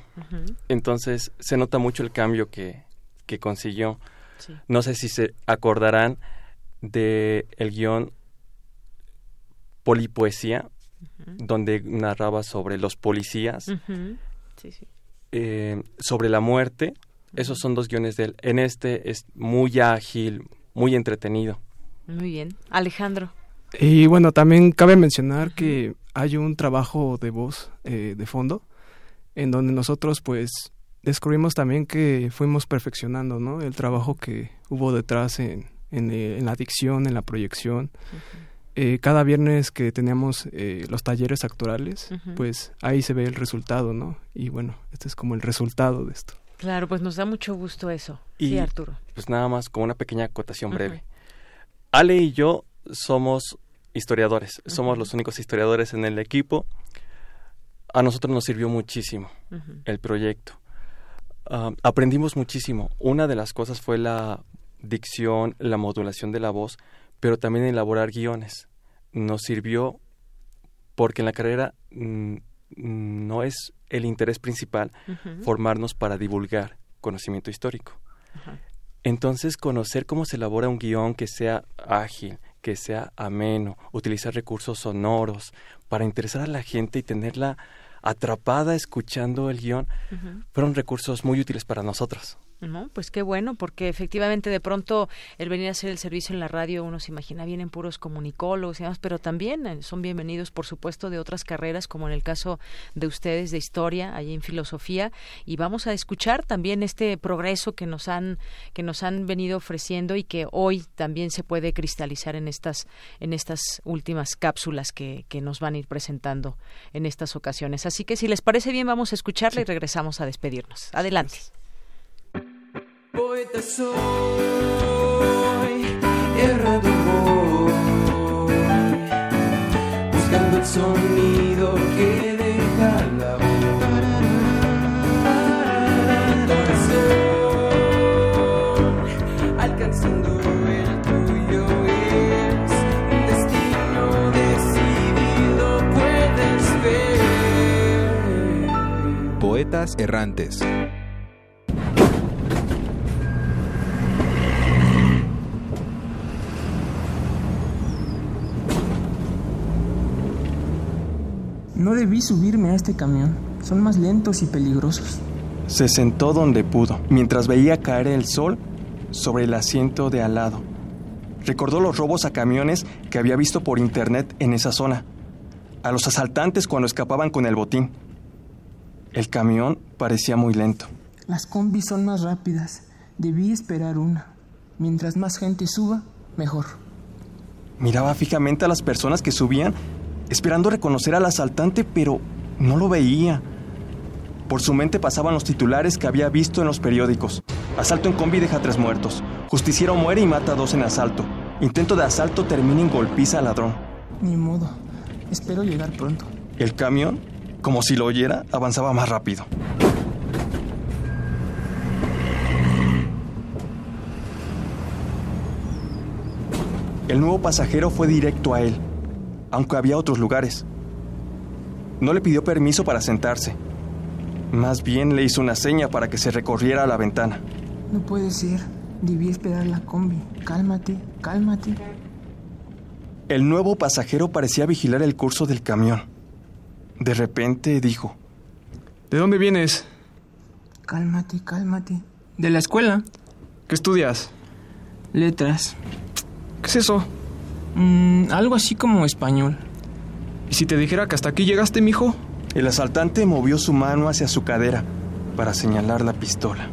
entonces se nota mucho el cambio que, que consiguió. No sé si se acordarán de el guion Polipoesía, donde narraba sobre los policías, eh, sobre la muerte. Esos son dos guiones de él. En este es muy ágil, muy entretenido. Muy bien. Alejandro. Y bueno, también cabe mencionar que hay un trabajo de voz eh, de fondo en donde nosotros pues descubrimos también que fuimos perfeccionando, ¿no? El trabajo que hubo detrás en, eh, en, la dicción, en la proyección. Eh, cada viernes que teníamos eh, los talleres actorales, pues ahí se ve el resultado, ¿no? Y bueno, este es como el resultado de esto. Claro, pues nos da mucho gusto eso. sí, Arturo. Pues nada más, como una pequeña acotación breve. Ale y yo somos historiadores, somos los únicos historiadores en el equipo. A nosotros nos sirvió muchísimo el proyecto. Ah, aprendimos muchísimo. Una de las cosas fue la dicción, la modulación de la voz, pero también elaborar guiones. Nos sirvió porque en la carrera mm, no es el interés principal formarnos para divulgar conocimiento histórico. Entonces, conocer cómo se elabora un guion que sea ágil, que sea ameno, utilizar recursos sonoros para interesar a la gente y tenerla atrapada escuchando el guion, fueron recursos muy útiles para nosotros. No, pues qué bueno, porque efectivamente de pronto el venir a hacer el servicio en la radio uno se imagina vienen puros comunicólogos y demás, pero también eh, son bienvenidos, por supuesto, de otras carreras, como en el caso de ustedes de historia, allí en filosofía, y vamos a escuchar también este progreso que nos han que nos han venido ofreciendo y que hoy también se puede cristalizar en estas en estas últimas cápsulas que, que nos van a ir presentando en estas ocasiones. Así que si les parece bien, vamos a escucharle y regresamos a despedirnos. Adelante. Poeta soy, errado voy, buscando el sonido que deja la voz. Corazón, alcanzando el tuyo es un destino decidido, puedes ver. Poetas errantes. No debí subirme a este camión. Son más lentos y peligrosos. Se sentó donde pudo, mientras veía caer el sol sobre el asiento de al lado. Recordó los robos a camiones que había visto por internet en esa zona, a los asaltantes cuando escapaban con el botín. El camión parecía muy lento. Las combis son más rápidas. Debí esperar una. Mientras más gente suba, mejor. Miraba fijamente a las personas que subían esperando reconocer al asaltante, pero no lo veía. Por su mente pasaban los titulares que había visto en los periódicos. Asalto en combi deja tres muertos. Justiciero muere y mata a dos en asalto. Intento de asalto termina en golpiza al ladrón. Ni modo. Espero llegar pronto. El camión, como si lo oyera, avanzaba más rápido. El nuevo pasajero fue directo a él, aunque había otros lugares. No le pidió permiso para sentarse. Más bien le hizo una seña para que se recorriera a la ventana. No puede ser. Debí esperar la combi. Cálmate, cálmate. El nuevo pasajero parecía vigilar el curso del camión. De repente dijo, ¿De dónde vienes? Cálmate, cálmate. De la escuela. ¿Qué estudias? Letras. ¿Qué es eso? Mm, algo así como español. ¿Y si te dijera que hasta aquí llegaste, mijo? El asaltante movió su mano hacia su cadera para señalar la pistola.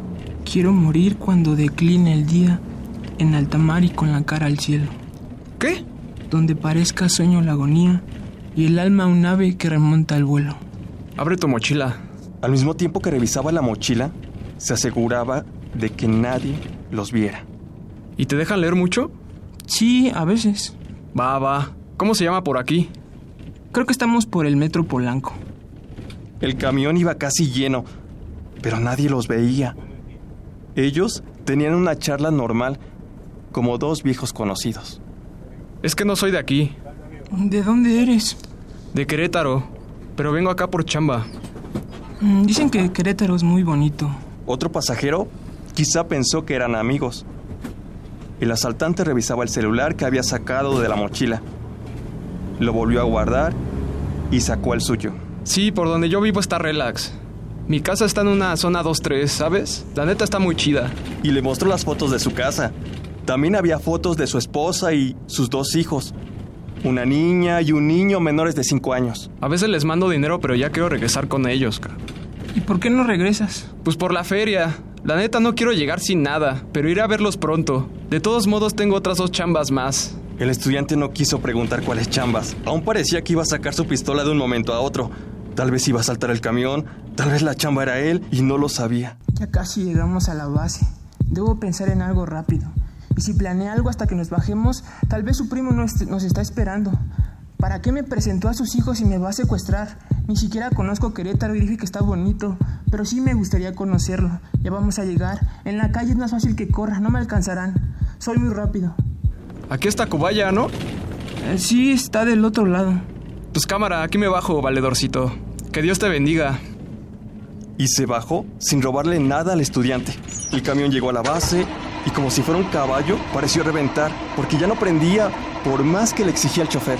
Quiero morir cuando decline el día en alta mar y con la cara al cielo. ¿Qué? Donde parezca sueño la agonía y el alma un ave que remonta al vuelo. Abre tu mochila. Al mismo tiempo que revisaba la mochila, se aseguraba de que nadie los viera. ¿Y te dejan leer mucho? Sí, a veces. Va, va. ¿Cómo se llama por aquí? Creo que estamos por el metro Polanco. El camión iba casi lleno, pero nadie los veía. Ellos tenían una charla normal, como dos viejos conocidos. Es que no soy de aquí. ¿De dónde eres? De Querétaro, pero vengo acá por chamba. Mm, Dicen que Querétaro es muy bonito. Otro pasajero quizá pensó que eran amigos. El asaltante revisaba el celular que había sacado de la mochila. Lo volvió a guardar y sacó el suyo. Sí, por donde yo vivo está relax. Mi casa está en una zona 2-3, ¿sabes? La neta está muy chida. Y le mostró las fotos de su casa. También había fotos de su esposa y sus dos hijos. Una niña y un niño menores de 5 años. A veces les mando dinero, pero ya quiero regresar con ellos. ¿Y por qué no regresas? Pues por la feria. La neta no quiero llegar sin nada, pero iré a verlos pronto. De todos modos tengo otras dos chambas más. El estudiante no quiso preguntar cuáles chambas. Aún parecía que iba a sacar su pistola de un momento a otro. Tal vez iba a saltar el camión, tal vez la chamba era él y no lo sabía. Ya casi llegamos a la base. Debo pensar en algo rápido. Y si planea algo hasta que nos bajemos, tal vez su primo nos está esperando. ¿Para qué me presentó a sus hijos y me va a secuestrar? Ni siquiera conozco Querétaro y dije que está bonito, pero sí me gustaría conocerlo. Ya vamos a llegar. En la calle es más fácil que corra, no me alcanzarán. Soy muy rápido. Aquí está Cubaya, ¿no? Eh, sí, está del otro lado. Pues cámara, aquí me bajo, valedorcito. Que Dios te bendiga. Y se bajó sin robarle nada al estudiante. El camión llegó a la base y como si fuera un caballo pareció reventar porque ya no prendía por más que le exigía el chofer.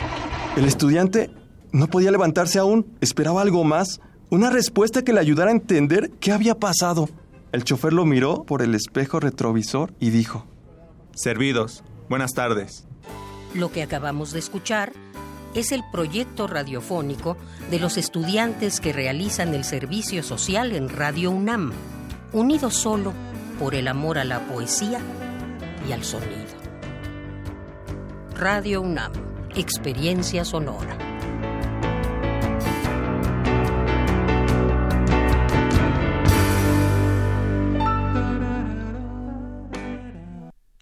El estudiante no podía levantarse aún, esperaba algo más, una respuesta que le ayudara a entender qué había pasado. El chofer lo miró por el espejo retrovisor y dijo, Servidos, buenas tardes. Lo que acabamos de escuchar es el proyecto radiofónico de los estudiantes que realizan el servicio social en Radio UNAM, unidos solo por el amor a la poesía y al sonido. Radio UNAM, experiencia sonora.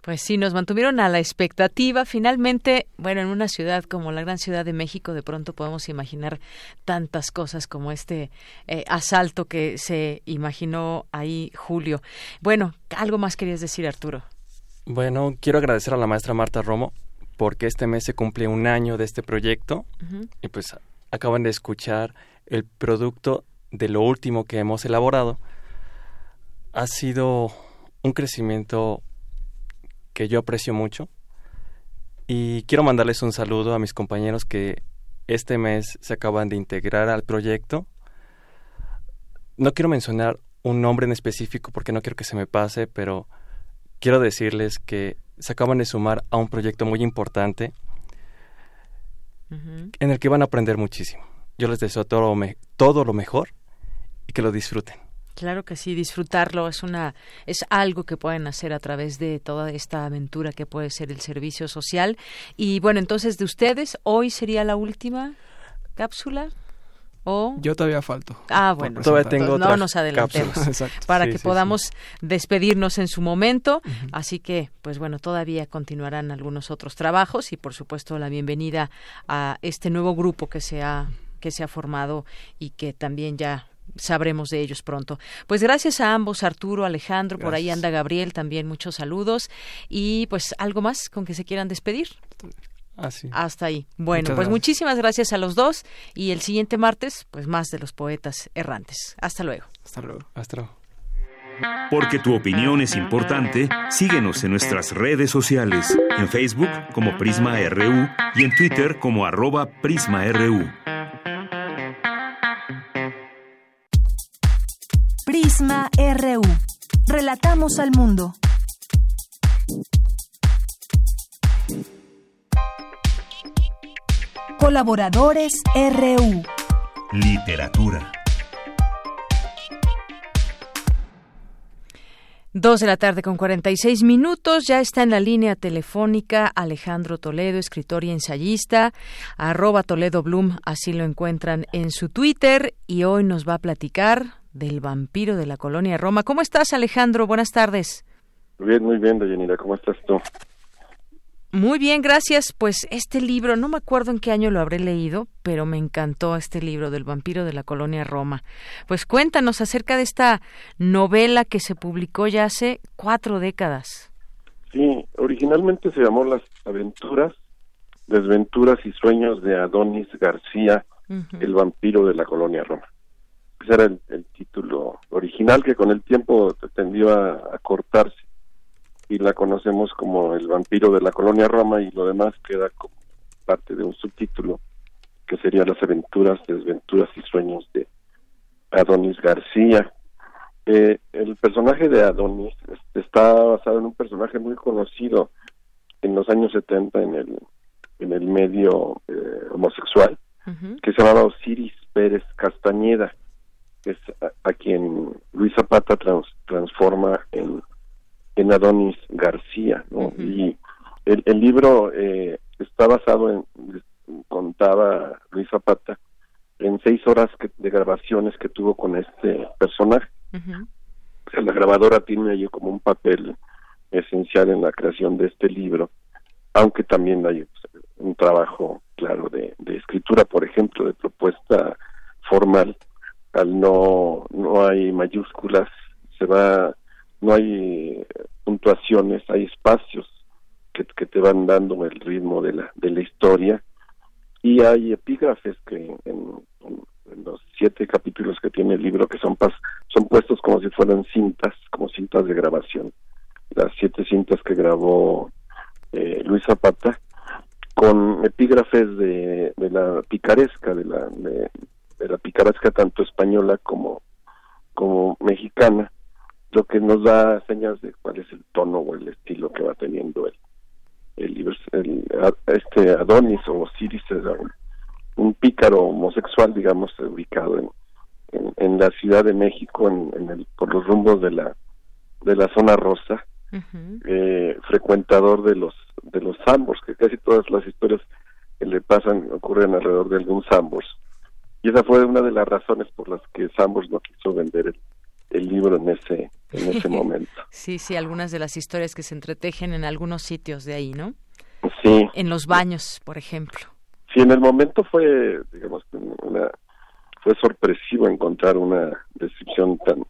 Pues sí, nos mantuvieron a la expectativa. Finalmente, bueno, en una ciudad como la gran ciudad de México, de pronto podemos imaginar tantas cosas como este eh, asalto que se imaginó ahí Julio. Bueno, algo más querías decir, Arturo. Bueno, quiero agradecer a la maestra Marta Romo porque este mes se cumple un año de este proyecto y pues acaban de escuchar el producto de lo último que hemos elaborado. Ha sido un crecimiento que yo aprecio mucho y quiero mandarles un saludo a mis compañeros que este mes se acaban de integrar al proyecto. No quiero mencionar un nombre en específico porque no quiero que se me pase, pero quiero decirles que se acaban de sumar a un proyecto muy importante en el que van a aprender muchísimo. Yo les deseo todo lo, me- todo lo mejor y que lo disfruten. Claro que sí, disfrutarlo es una es algo que pueden hacer a través de toda esta aventura que puede ser el servicio social y bueno, entonces de ustedes hoy sería la última cápsula o Yo todavía falto. Ah, bueno. Todavía tengo no nos adelantemos para Sí, que sí, podamos despedirnos en su momento. Así que, pues bueno, todavía continuarán algunos otros trabajos y, por supuesto, la bienvenida a este nuevo grupo que se ha que se ha formado y que también ya sabremos de ellos pronto. Pues gracias a ambos, Arturo, Alejandro, por ahí anda Gabriel, también muchos saludos. Y pues algo más con que se quieran despedir. Ah, Hasta ahí. Bueno, pues muchísimas gracias a los dos y el siguiente martes, pues más de los poetas errantes. Hasta luego. Hasta luego. Hasta luego. Porque tu opinión es importante, síguenos en nuestras redes sociales, en Facebook como Prisma RU y en Twitter como arroba PrismaRU. Prisma RU. Relatamos al mundo. Colaboradores RU. Literatura. Dos de la tarde con 46 minutos. Ya está en la línea telefónica Alejandro Toledo, escritor y ensayista. Arroba Toledo Bloom, así lo encuentran en su Twitter. Y hoy nos va a platicar del vampiro de la colonia Roma. ¿Cómo estás, Alejandro? Buenas tardes. Bien, muy bien, Dayanira. ¿Cómo estás tú? Muy bien, gracias. Pues este libro, no me acuerdo en qué año lo habré leído, pero me encantó este libro del vampiro de la colonia Roma. Pues cuéntanos acerca de esta novela que se publicó ya hace cuatro décadas. Sí, originalmente se llamó Las aventuras, desventuras y sueños de Adonis García, el vampiro de la colonia Roma. Ese era el, título original que con el tiempo tendió a cortarse y la conocemos como el vampiro de la colonia Roma y lo demás queda como parte de un subtítulo que sería las aventuras, desventuras y sueños de Adonis García. Eh, el personaje de Adonis está basado en un personaje muy conocido en los años 70 en el en el medio eh, homosexual que se llamaba Osiris Pérez Castañeda, que es a, quien Luis Zapata transforma en en Adonis García, ¿no? Y el, el libro eh, está basado en, contaba Luis Zapata, en seis horas de grabaciones que tuvo con este personaje. o sea, la grabadora tiene ahí como un papel esencial en la creación de este libro, aunque también hay pues, un trabajo claro de, de escritura, por ejemplo, de propuesta formal, al no no hay mayúsculas, se va no hay puntuaciones, hay espacios que, que, te van dando el ritmo de la, de la historia. Y hay epígrafes que en, los siete capítulos que tiene el libro que son pas, son puestos como si fueran cintas, como cintas de grabación, las siete cintas que grabó eh, Luis Zapata con epígrafes de, de la picaresca, de la, de, de la picaresca tanto española como, como mexicana, lo que nos da señas de cuál es el tono o el estilo que va teniendo el, el, el este Adonis o Osiris un, pícaro homosexual digamos ubicado en, en, la Ciudad de México en, el, por los rumbos de la de la zona rosa eh, frecuentador de los de los Sambors que casi todas las historias que le pasan ocurren alrededor de algún Sambors. Y esa fue una de las razones por las que Sambors no quiso vender el, el libro en ese en ese momento. Sí, sí, algunas de las historias que se entretejen en algunos sitios de ahí, ¿no? Sí. En los baños, por ejemplo. Sí, en el momento fue, digamos, una, fue sorpresivo encontrar una descripción tan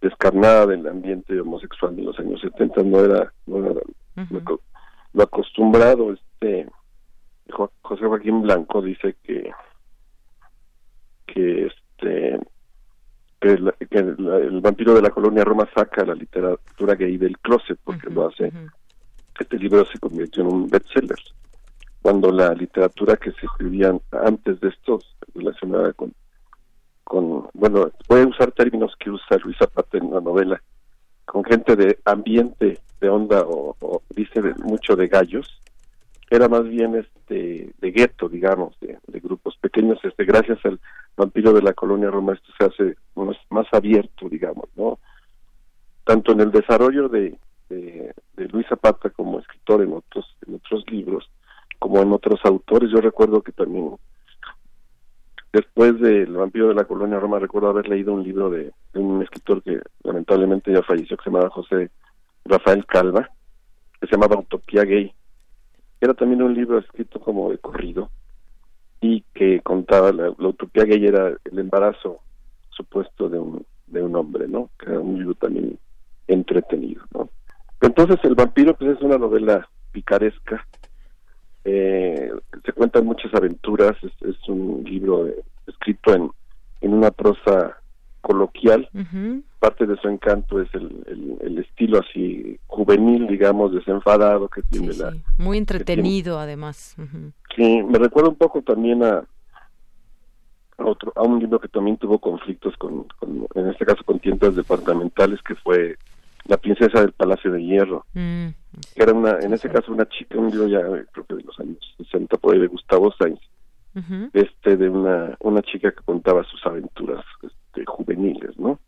descarnada del ambiente homosexual de los años 70, no era, no era lo, acostumbrado, este José Joaquín Blanco dice que que que, el, vampiro de la colonia Roma saca la literatura gay del closet porque lo hace. este libro se convirtió en un bestseller. Cuando la literatura que se escribía antes de estos relacionada con con bueno voy a usar términos que usa Luis Zapata en la novela con gente de ambiente de onda o, dice mucho de gallos era más bien este de gueto digamos de, de grupos pequeños este gracias al vampiro de la colonia Roma esto se hace más, abierto, digamos, ¿no? Tanto en el desarrollo de, de, Luis Zapata como escritor en otros, en otros libros, como en otros autores. Yo recuerdo que también después del vampiro de la colonia Roma recuerdo haber leído un libro de, un escritor que lamentablemente ya falleció que se llamaba José Rafael Calva que se llamaba Utopía Gay era también un libro escrito como de corrido y que contaba la, utopía gay era el embarazo supuesto de un, de un hombre, ¿no? Que era un libro también entretenido, ¿no? Entonces el vampiro pues es una novela picaresca, eh, se cuentan muchas aventuras, es, un libro escrito en, en una prosa coloquial, parte de su encanto es el, el, estilo así juvenil, digamos, desenfadado que tiene la... Muy entretenido además. Sí, me recuerda un poco también a, a, otro, a un libro que también tuvo conflictos con, en este caso con tiendas departamentales, que fue La princesa del Palacio de Hierro. Mm, que era una, en ese caso una chica, un libro ya creo que de los años 60 por ahí de Gustavo Sainz, este de una, una chica que contaba sus aventuras este, juveniles, ¿no?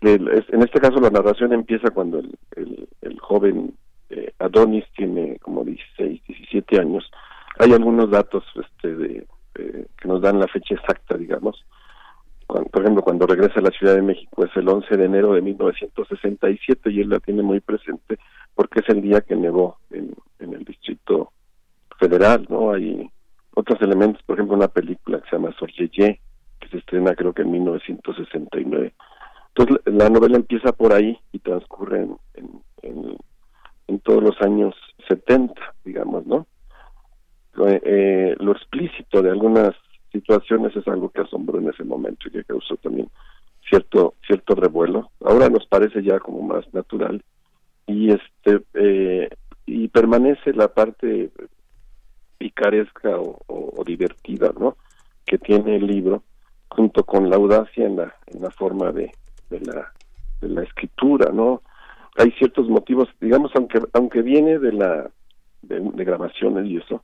En este caso la narración empieza cuando el, joven eh, Adonis tiene como 16, 17 años. Hay algunos datos este, de, que nos dan la fecha exacta, digamos. por ejemplo, cuando regresa a la Ciudad de México es el 11 de enero de 1967 y él la tiene muy presente porque es el día que nevó en, en el Distrito Federal, ¿no? Hay otros elementos, por ejemplo, una película que se llama Sorgeye, que se estrena creo que en 1969. Entonces la novela empieza por ahí y transcurre en, en, todos los años 70, digamos, ¿no? Eh, lo explícito de algunas situaciones es algo que asombró en ese momento y que causó también cierto cierto revuelo. Ahora nos parece ya como más natural y este eh, y permanece la parte picaresca o, divertida, ¿no? Que tiene el libro junto con la audacia en la en la forma de, de la de la escritura, ¿no? Hay ciertos motivos, digamos, aunque aunque viene de la de, grabaciones y eso,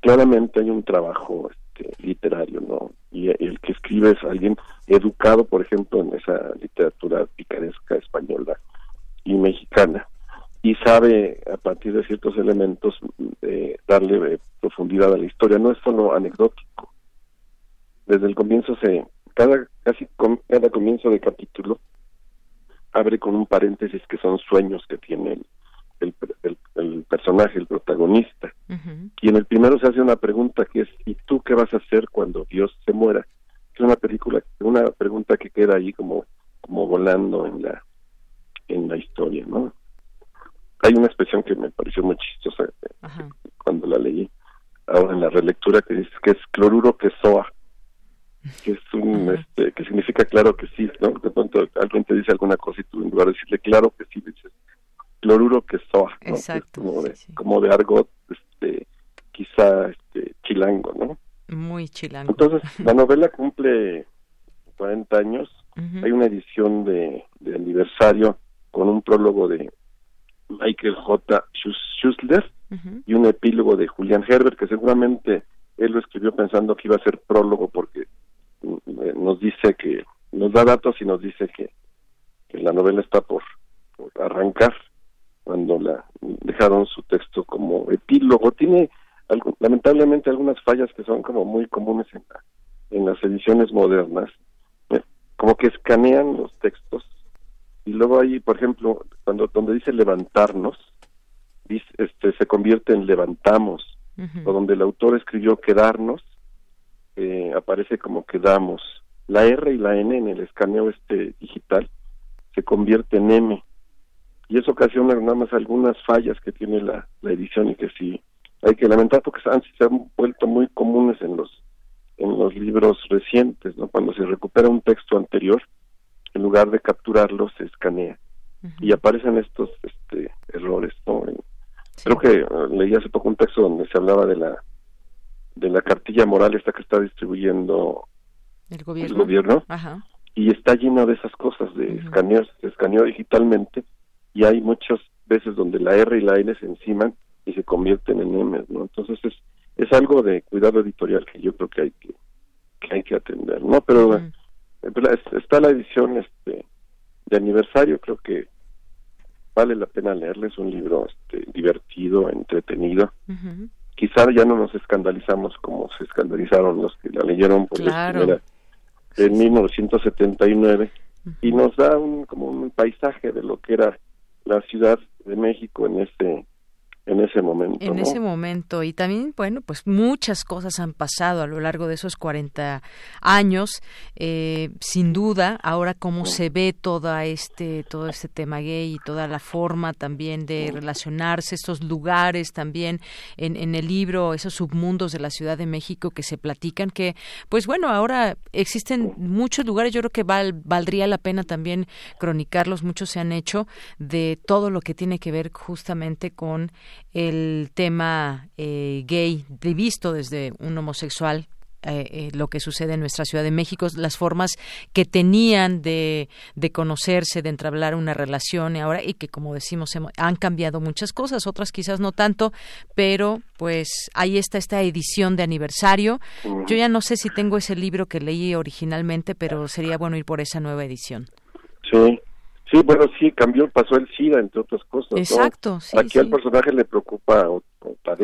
claramente hay un trabajo este, literario, ¿no? Y el que escribe es alguien educado, por ejemplo, en esa literatura picaresca española y mexicana y sabe a partir de ciertos elementos eh, darle eh, profundidad a la historia no es solo anecdótico desde el comienzo se cada casi cada comienzo de capítulo abre con un paréntesis que son sueños que tiene el, el, personaje el protagonista. Y en el primero se hace una pregunta que es y tú qué vas a hacer cuando Dios se muera es una película una pregunta que queda ahí como como volando en la en la historia, ¿no? Hay una expresión que me pareció muy chistosa eh, cuando la leí, ahora en la relectura, que dice que es cloruro que soa, que es un, este, que significa claro que sí, ¿no? De pronto alguien te dice alguna cosa y tú en lugar de decirle claro que sí, dices cloruro que soa, ¿no? Exacto, como, de, como de argot, este, quizá este, chilango, ¿no? Muy chilango. Entonces, la novela cumple 40 años, hay una edición de, de aniversario con un prólogo de Michael J. Schussler y un epílogo de Julian Herbert, que seguramente él lo escribió pensando que iba a ser prólogo porque nos dice que, nos da datos y nos dice que, la novela está por, arrancar cuando la dejaron su texto como epílogo. Tiene lamentablemente algunas fallas que son como muy comunes en, en las ediciones modernas, eh, como que escanean los textos. Y luego ahí, por ejemplo, cuando donde dice levantarnos, dice, este, se convierte en levantamos, o donde el autor escribió quedarnos, eh, aparece como quedamos. La R y la N en el escaneo este digital se convierte en M. Y eso ocasiona nada más algunas fallas que tiene la, la edición y que sí hay que lamentar porque se han, se han vuelto muy comunes en los en los libros recientes, ¿no? Cuando se recupera un texto anterior, en lugar de capturarlo se escanea y aparecen estos este, errores creo que eh, leí hace poco un texto donde se hablaba de la de la cartilla moral esta que está distribuyendo el gobierno, y está lleno de esas cosas de escaneos se escaneó digitalmente y hay muchas veces donde la R y la N se enciman y se convierten en M no entonces es es algo de cuidado editorial que yo creo que hay que, que hay que atender no pero está la edición este de aniversario creo que vale la pena leerle es un libro este, divertido entretenido quizá ya no nos escandalizamos como se escandalizaron los que la leyeron por claro. en 1979 y nos da un como un paisaje de lo que era la Ciudad de México en ese en ese momento. En ese momento. Y también, bueno, pues muchas cosas han pasado a lo largo de esos 40 años. Eh, sin duda, ahora cómo se ve toda este, todo este tema gay y toda la forma también de relacionarse, estos lugares también en, en el libro, esos submundos de la Ciudad de México que se platican, que, pues bueno, ahora existen muchos lugares, yo creo que valdría la pena también cronicarlos, muchos se han hecho, de todo lo que tiene que ver justamente con el tema eh, gay visto desde un homosexual eh, eh, lo que sucede en nuestra Ciudad de México, las formas que tenían de, de conocerse, de entablar una relación y ahora y que como decimos han cambiado muchas cosas, otras quizás no tanto, pero pues ahí está esta edición de aniversario. Yo ya no sé si tengo ese libro que leí originalmente, pero sería bueno ir por esa nueva edición. Sí, Sí, bueno, sí, cambió, pasó el SIDA, entre otras cosas. Exacto, sí. Aquí al personaje le preocupa o,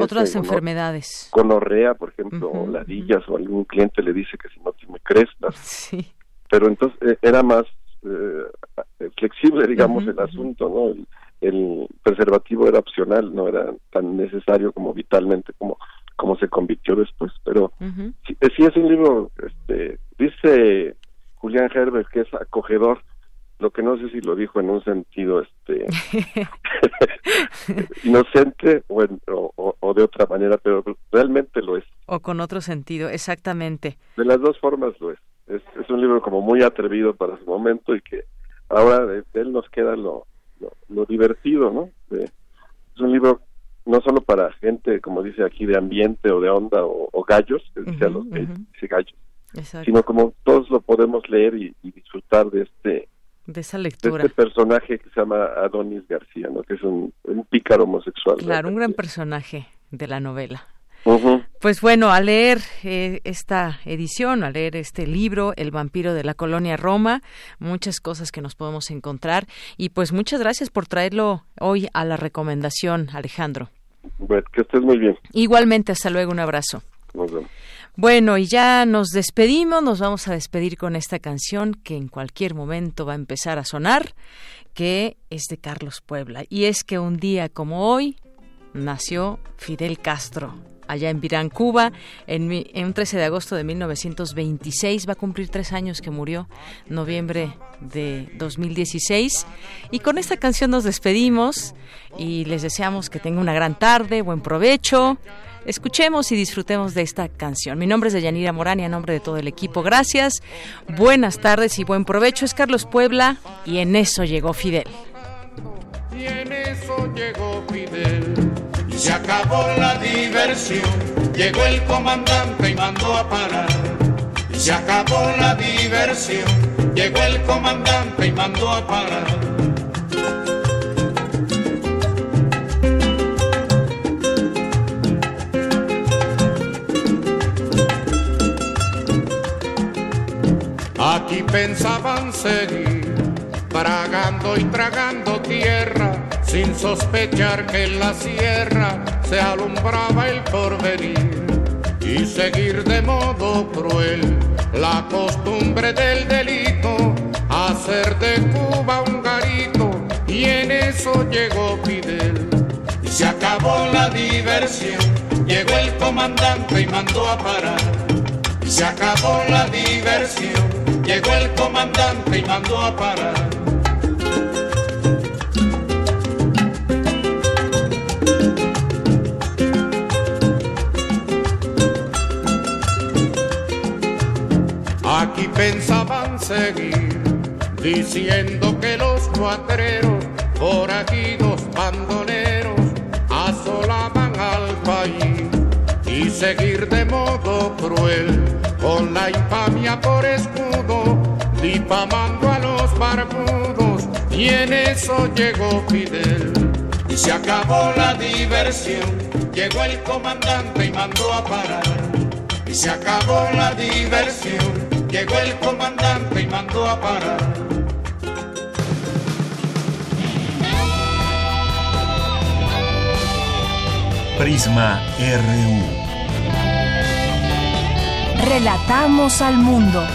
otras enfermedades. Conorrea, por ejemplo, o ladillas, o algún cliente le dice que si no tiene crestas. Sí. Pero entonces eh, era más eh, flexible, digamos, el asunto, ¿no? El, preservativo era opcional, no era tan necesario como vitalmente como como se convirtió después. Pero sí, sí, es un libro, este, dice Julián Herbert que es acogedor lo que no sé si lo dijo en un sentido este inocente o, o, de otra manera, pero realmente lo es. O con otro sentido, exactamente. De las dos formas lo es. Es, un libro como muy atrevido para su momento y que ahora de, él nos queda lo, lo, divertido, ¿no? es un libro no solo para gente, como dice aquí, de ambiente o de onda o, gallos, que dice los dice gallos, sino como todos lo podemos leer y disfrutar de este de esa lectura. este personaje que se llama Adonis García, ¿no? que es un, pícaro homosexual. Claro, un gran personaje de la novela. Pues bueno, a leer eh, esta edición, a leer este libro, El vampiro de la colonia Roma, muchas cosas que nos podemos encontrar. Y pues muchas gracias por traerlo hoy a la recomendación, Alejandro. Bueno, que estés muy bien. Igualmente, hasta luego, un abrazo. Bueno, y ya nos despedimos, nos vamos a despedir con esta canción que en cualquier momento va a empezar a sonar, que es de Carlos Puebla. Y es que un día como hoy nació Fidel Castro. Allá en Virán, Cuba, en, en un 13 de agosto de 1926, va a cumplir tres años que murió, noviembre de 2016. Y con esta canción nos despedimos y les deseamos que tengan una gran tarde, buen provecho Escuchemos y disfrutemos de esta canción. Mi nombre es Deyanira Morán y a nombre de todo el equipo, gracias. Buenas tardes y buen provecho. Es Carlos Puebla y en eso llegó Fidel. Y en eso llegó Fidel. Se acabó la diversión. Llegó el comandante y mandó a parar. Se acabó la diversión. Llegó el comandante y mandó a parar. Aquí pensaban seguir, tragando y tragando tierra, sin sospechar que en la sierra se alumbraba el porvenir. Y seguir de modo cruel la costumbre del delito, hacer de Cuba un garito, y en eso llegó Fidel. Y se acabó la diversión, llegó el comandante y mandó a parar. Y se acabó la diversión Llegó el comandante y mandó a parar. Aquí pensaban seguir diciendo que los cuatreros, forajidos, bandoneros, asolaban al país y seguir de modo cruel con la infamia por escudo, difamando a los barbudos, y en eso llegó Fidel. Y se acabó la diversión, llegó el comandante y mandó a parar. Y se acabó la diversión, llegó el comandante y mandó a parar. Prisma RU. Relatamos al mundo.